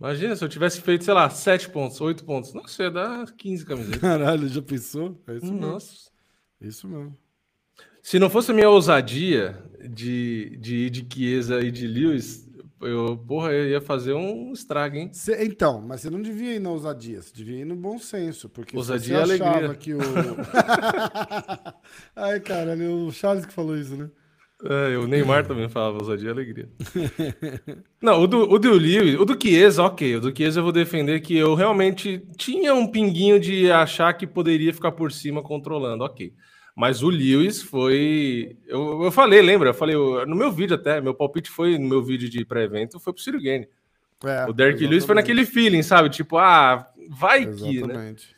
Imagina se eu tivesse feito, sei lá, 7 pontos, 8 pontos. Nossa, ia dar 15 camisetas. Caralho, já pensou? É isso mesmo. Nossa. É isso mesmo. Se não fosse a minha ousadia de, de ir de Chiesa e de Lewis, eu, porra, eu ia fazer um estrago, hein? Cê- então, mas você não devia ir na ousadia, você devia ir no bom senso. Porque Ousadia se é você achava alegria. que o. Ai, caralho, o Charles que falou isso, né? É, o Neymar também falava ousadia e alegria. Não, o do, o do Lewis, o do Chiesa, ok. O do Chiesa eu vou defender que eu realmente tinha um pinguinho de achar que poderia ficar por cima controlando, ok. Mas o Lewis foi. Eu, eu falei, lembra? Eu falei, eu- no meu vídeo até, meu palpite foi no meu vídeo de pré-evento, foi pro Ciro Gane. É, O Derek Lewis foi exatamente. naquele feeling, sabe? Tipo, ah, vai que, né? Exatamente.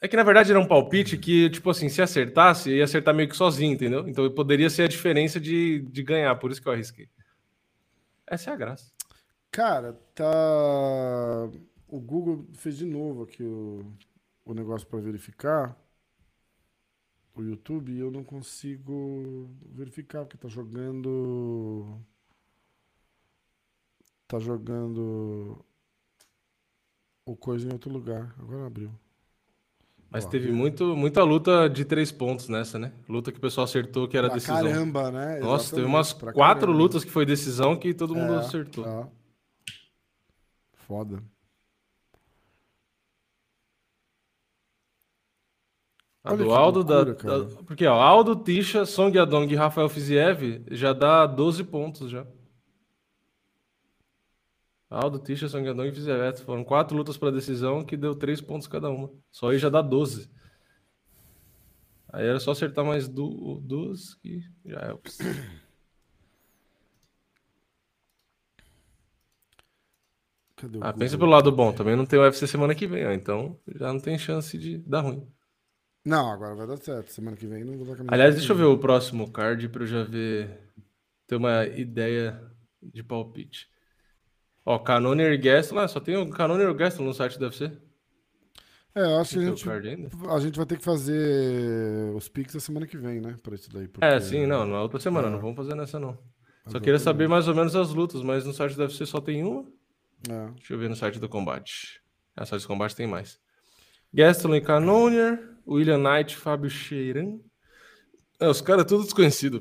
É que na verdade era um palpite que, tipo assim, se acertasse, ia acertar meio que sozinho, entendeu? Então poderia ser a diferença de, de ganhar, por isso que eu arrisquei. Essa é a graça. Cara, tá. O Google fez de novo aqui o, o negócio para verificar. O YouTube e eu não consigo verificar, porque tá jogando. Tá jogando o coisa em outro lugar. Agora abriu. Mas Ó, teve muito, muita luta de três pontos nessa, né? Luta que o pessoal acertou que era decisão. caramba, né? Nossa, teve Exatamente, umas quatro caramba. lutas que foi decisão que todo mundo É, acertou. é. Foda. A Olha do Aldo, da, loucura, cara. da- porque ó, Aldo, Tisha, Song Yadong e Rafael Fiziev já dá 12 pontos já. Aldo, Tisha, Song Yadong e Fiziev. É, Foram quatro lutas para decisão que deu 3 pontos cada uma. Só aí já dá 12. Aí era só acertar mais du duas que já é. O Ah, pensa pelo lado bom. Também não tem UFC semana que vem, ó. Então já não tem chance de dar ruim. Não, agora vai dar certo. Semana que vem não vou dar camiseta. Aliás, deixa eu ver o próximo card para eu já ver, ter uma ideia de palpite. Ó, Canonier e Gastelum, ah, só tem o e o Gastelum no site do UFC. É, eu acho que a gente, a gente vai ter que fazer os Pix a semana que vem, né? Pra isso daí. porque- É, sim, não, na outra semana, É. não vamos fazer nessa não. Só queria saber mais ou menos as lutas, mas no site do UFC só tem uma. É. Deixa eu ver no site do combate. Ah, site do combate tem mais. Gastelum e Canonier, William Knight, Fábio Cheiran. É, os caras tudo desconhecido.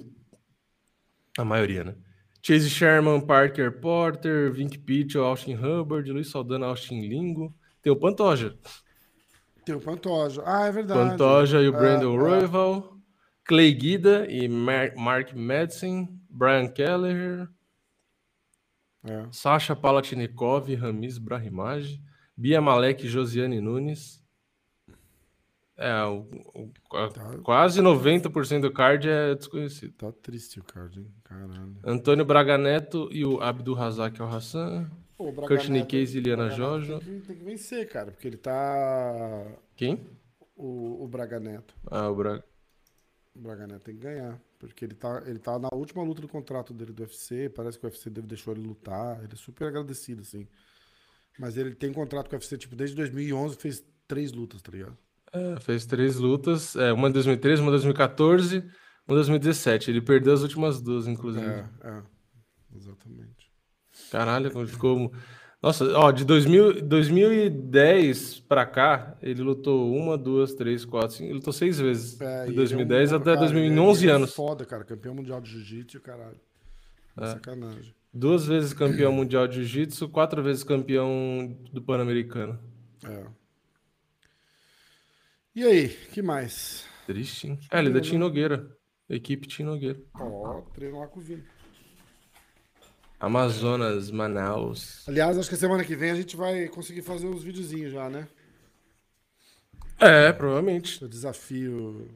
A maioria, né? Chase Sherman, Parker Porter, Vink Pitchell, Austin Hubbard, Luiz Saldana, Austin Lingo. Tem o Pantoja. Tem o Pantoja. Ah, é verdade. Pantoja e o É, Brandon é. Royval. Clay Guida e Mar- Mark Madsen. Brian Kelleher. É. Sasha Palatnikov, Ramiz Brahimaj, Bia Malek e Josiane Nunes. É, o, o- a- Tá. quase 90% do card é desconhecido. Tá triste o card, hein? Caralho. Antônio Braga Neto e o Abdul Razak Al Hassan. Kurt Nikes e Liana o Braga Neto Jojo. Tem que, tem que vencer, cara, porque ele tá. Quem? O, o Braga Neto. Ah, o Braga. O Braga Neto tem que ganhar. Porque ele tá, ele tá na última luta do contrato dele do UFC. Parece que o UFC deve deixou ele lutar. Ele é super agradecido, assim. Mas ele tem contrato com o UFC, tipo, desde 2011 fez três lutas, tá ligado? É, fez três lutas, é, uma em 2013, uma em 2014, uma em 2017. Ele perdeu as últimas duas, inclusive. É, é. Exatamente. Caralho, como ficou. Nossa, ó, de 2000, 2010 pra cá, ele lutou uma, duas, três, quatro, cinco. Ele lutou seis vezes. É, de e 2010 ele é um- até cara, 2011 ele é anos. foda, cara. Campeão mundial de jiu-jitsu, caralho. É. Sacanagem. Duas vezes campeão mundial de jiu-jitsu, quatro vezes campeão do Pan-Americano. É. E aí, que mais? Triste, hein? É, ele é da Tim Nogueira. Equipe Tim Nogueira. Ó, treino lá com o Vini. Amazonas, Manaus. Aliás, acho que semana que vem a gente vai conseguir fazer uns videozinhos já, né? É, provavelmente. O desafio.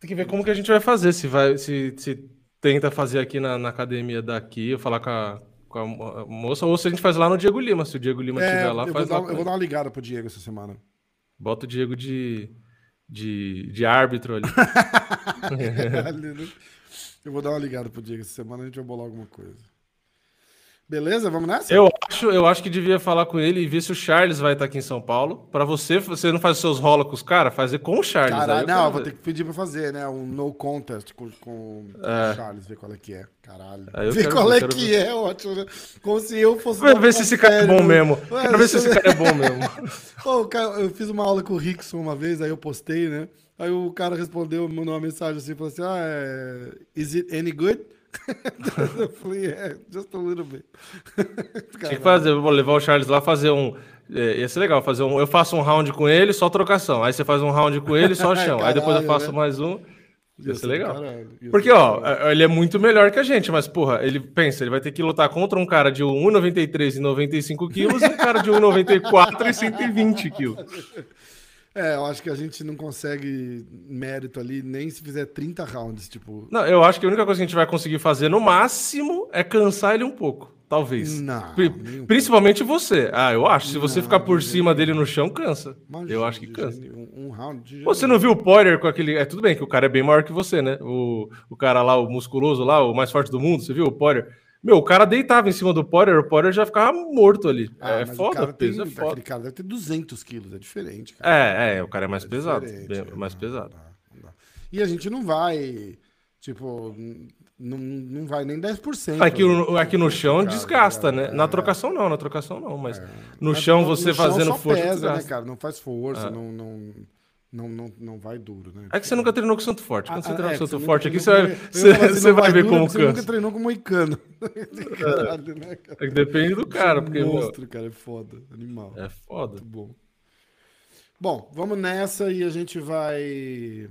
Tem que ver como que a gente vai fazer. Se vai, se, se tenta fazer aqui na, na academia daqui, eu falar com a, com a mo- moça, ou se a gente faz lá no Diego Lima. Se o Diego Lima É, estiver lá, eu, vou faz dar, lá. eu com vou dar uma ligada pro Diego essa semana. Bota o Diego de, de, de árbitro ali. eu vou dar uma ligada pro Diego essa semana, a gente vai bolar alguma coisa. Beleza? Vamos nessa? eu, acho, eu acho que devia falar com ele e ver se o Charles vai estar aqui em São Paulo. Pra você, você não faz os seus rola com os caras, fazer com o Charles. eu não, quero eu vou ver. ter que pedir pra fazer, né? Um no contest com, com É. o Charles, ver qual é que é. Caralho. Eu ver quero qual ver, é quero que ver. é, ótimo, né? Como se eu fosse. Quero dar ver um se esse cara é bom né? mesmo. Ué, Quero ver se esse cara é bom mesmo. Pô, cara- eu fiz uma aula com o Rickson uma vez, aí eu postei, né? Aí o cara respondeu, mandou uma mensagem assim, falou assim, ah, é... Is it any good? eu falei, é, just a little bit. Tinha que fazer, vou levar o Charles lá fazer um. É, ia ser legal fazer um. Eu faço um round com ele, só trocação. Aí você faz um round com ele, só chão. Aí depois eu Caralho, faço né? mais um. Ia ser legal. Caralho, ia Porque, ó, caralho. é, ele é muito melhor que a gente, mas, porra, ele pensa, ele vai ter que lutar contra um cara de 1,93 e 95 quilos e um cara de 1,94 e 120 quilos. É, eu acho que a gente não consegue mérito ali, nem se fizer 30 rounds, tipo... Não, eu acho que a única coisa que a gente vai conseguir fazer no máximo é cansar ele um pouco. Talvez. Não, Pri- um Principalmente você. Ah, eu acho. Se você Não, ficar por cima jeito dele no chão, cansa. Imagina, eu acho que cansa. nenhum, Um, round Você não viu o Poirier com aquele. É tudo bem que o cara é bem maior que você, né? O, o cara lá, o musculoso lá, o mais forte do mundo, você viu o Poirier? Meu, o cara deitava em cima do Poirier, o Poirier já ficava morto ali. Ah, é mas o foda, cara peso tem- é foda. Aquele cara deve ter 200 quilos, é diferente, cara. É, é, o cara é mais É pesado. bem é, mais não, pesado. não não. E a gente não vai, tipo, não, não vai nem 10%. Aqui, no- aqui no chão desgasta, é, né? é. Na trocação não, na trocação não, mas no chão você no fazendo só força pesa, né, cara? Não faz força, É. não, não, não, não, vai duro, né? É que você nunca treinou com o Santo Forte. Quando Ah, você ah, treinar é, com o Santo Forte aqui, você você, assim, você vai ver duro como porque Você nunca treinou com moicano. Caralho, né, cara? É que depende do cara, porque Monstro, cara, é foda. Animal. é foda. Muito bom. Bom, vamos nessa e a gente vai.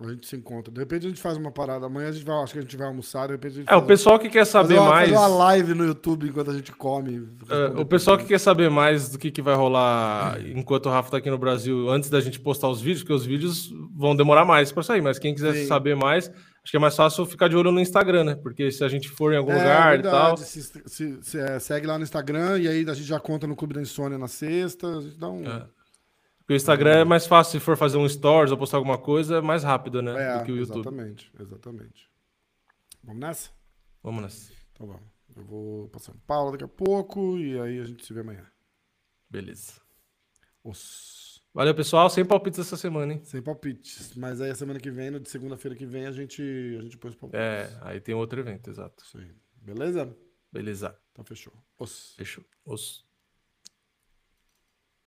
A gente se encontra. De repente a gente faz uma parada. Amanhã a gente vai, acho que a gente vai almoçar. De repente a gente É, o pessoal que quer fazer saber uma, mais. Fazer uma live no YouTube enquanto a gente come. É, o pessoal que quer saber mais do que, que vai rolar enquanto o Rafa tá aqui no Brasil, antes da gente postar os vídeos, porque os vídeos vão demorar mais para sair, mas quem quiser Sim. saber mais, acho que é mais fácil ficar de olho no Instagram, né? Porque se a gente for em algum É, lugar verdade. e tal. Se, se- se- é, segue lá no Instagram e aí a gente já conta no Clube da Insônia na sexta. A gente dá um. Porque o Instagram é mais fácil se for fazer um stories ou postar alguma coisa, é mais rápido, né? É, do que o YouTube. exatamente, exatamente. Vamos nessa? Vamos nessa. Então vamos. Eu vou passar um Paulo daqui a pouco e aí a gente se vê amanhã. Beleza. Os... Valeu, pessoal. Sem palpites essa semana, hein? Sem palpites. Mas aí a semana que vem, de segunda-feira que vem, a gente, a gente põe os palpites. É, aí tem outro evento, exato. Isso aí. Beleza? Beleza. Então fechou. Os. Fechou. Os.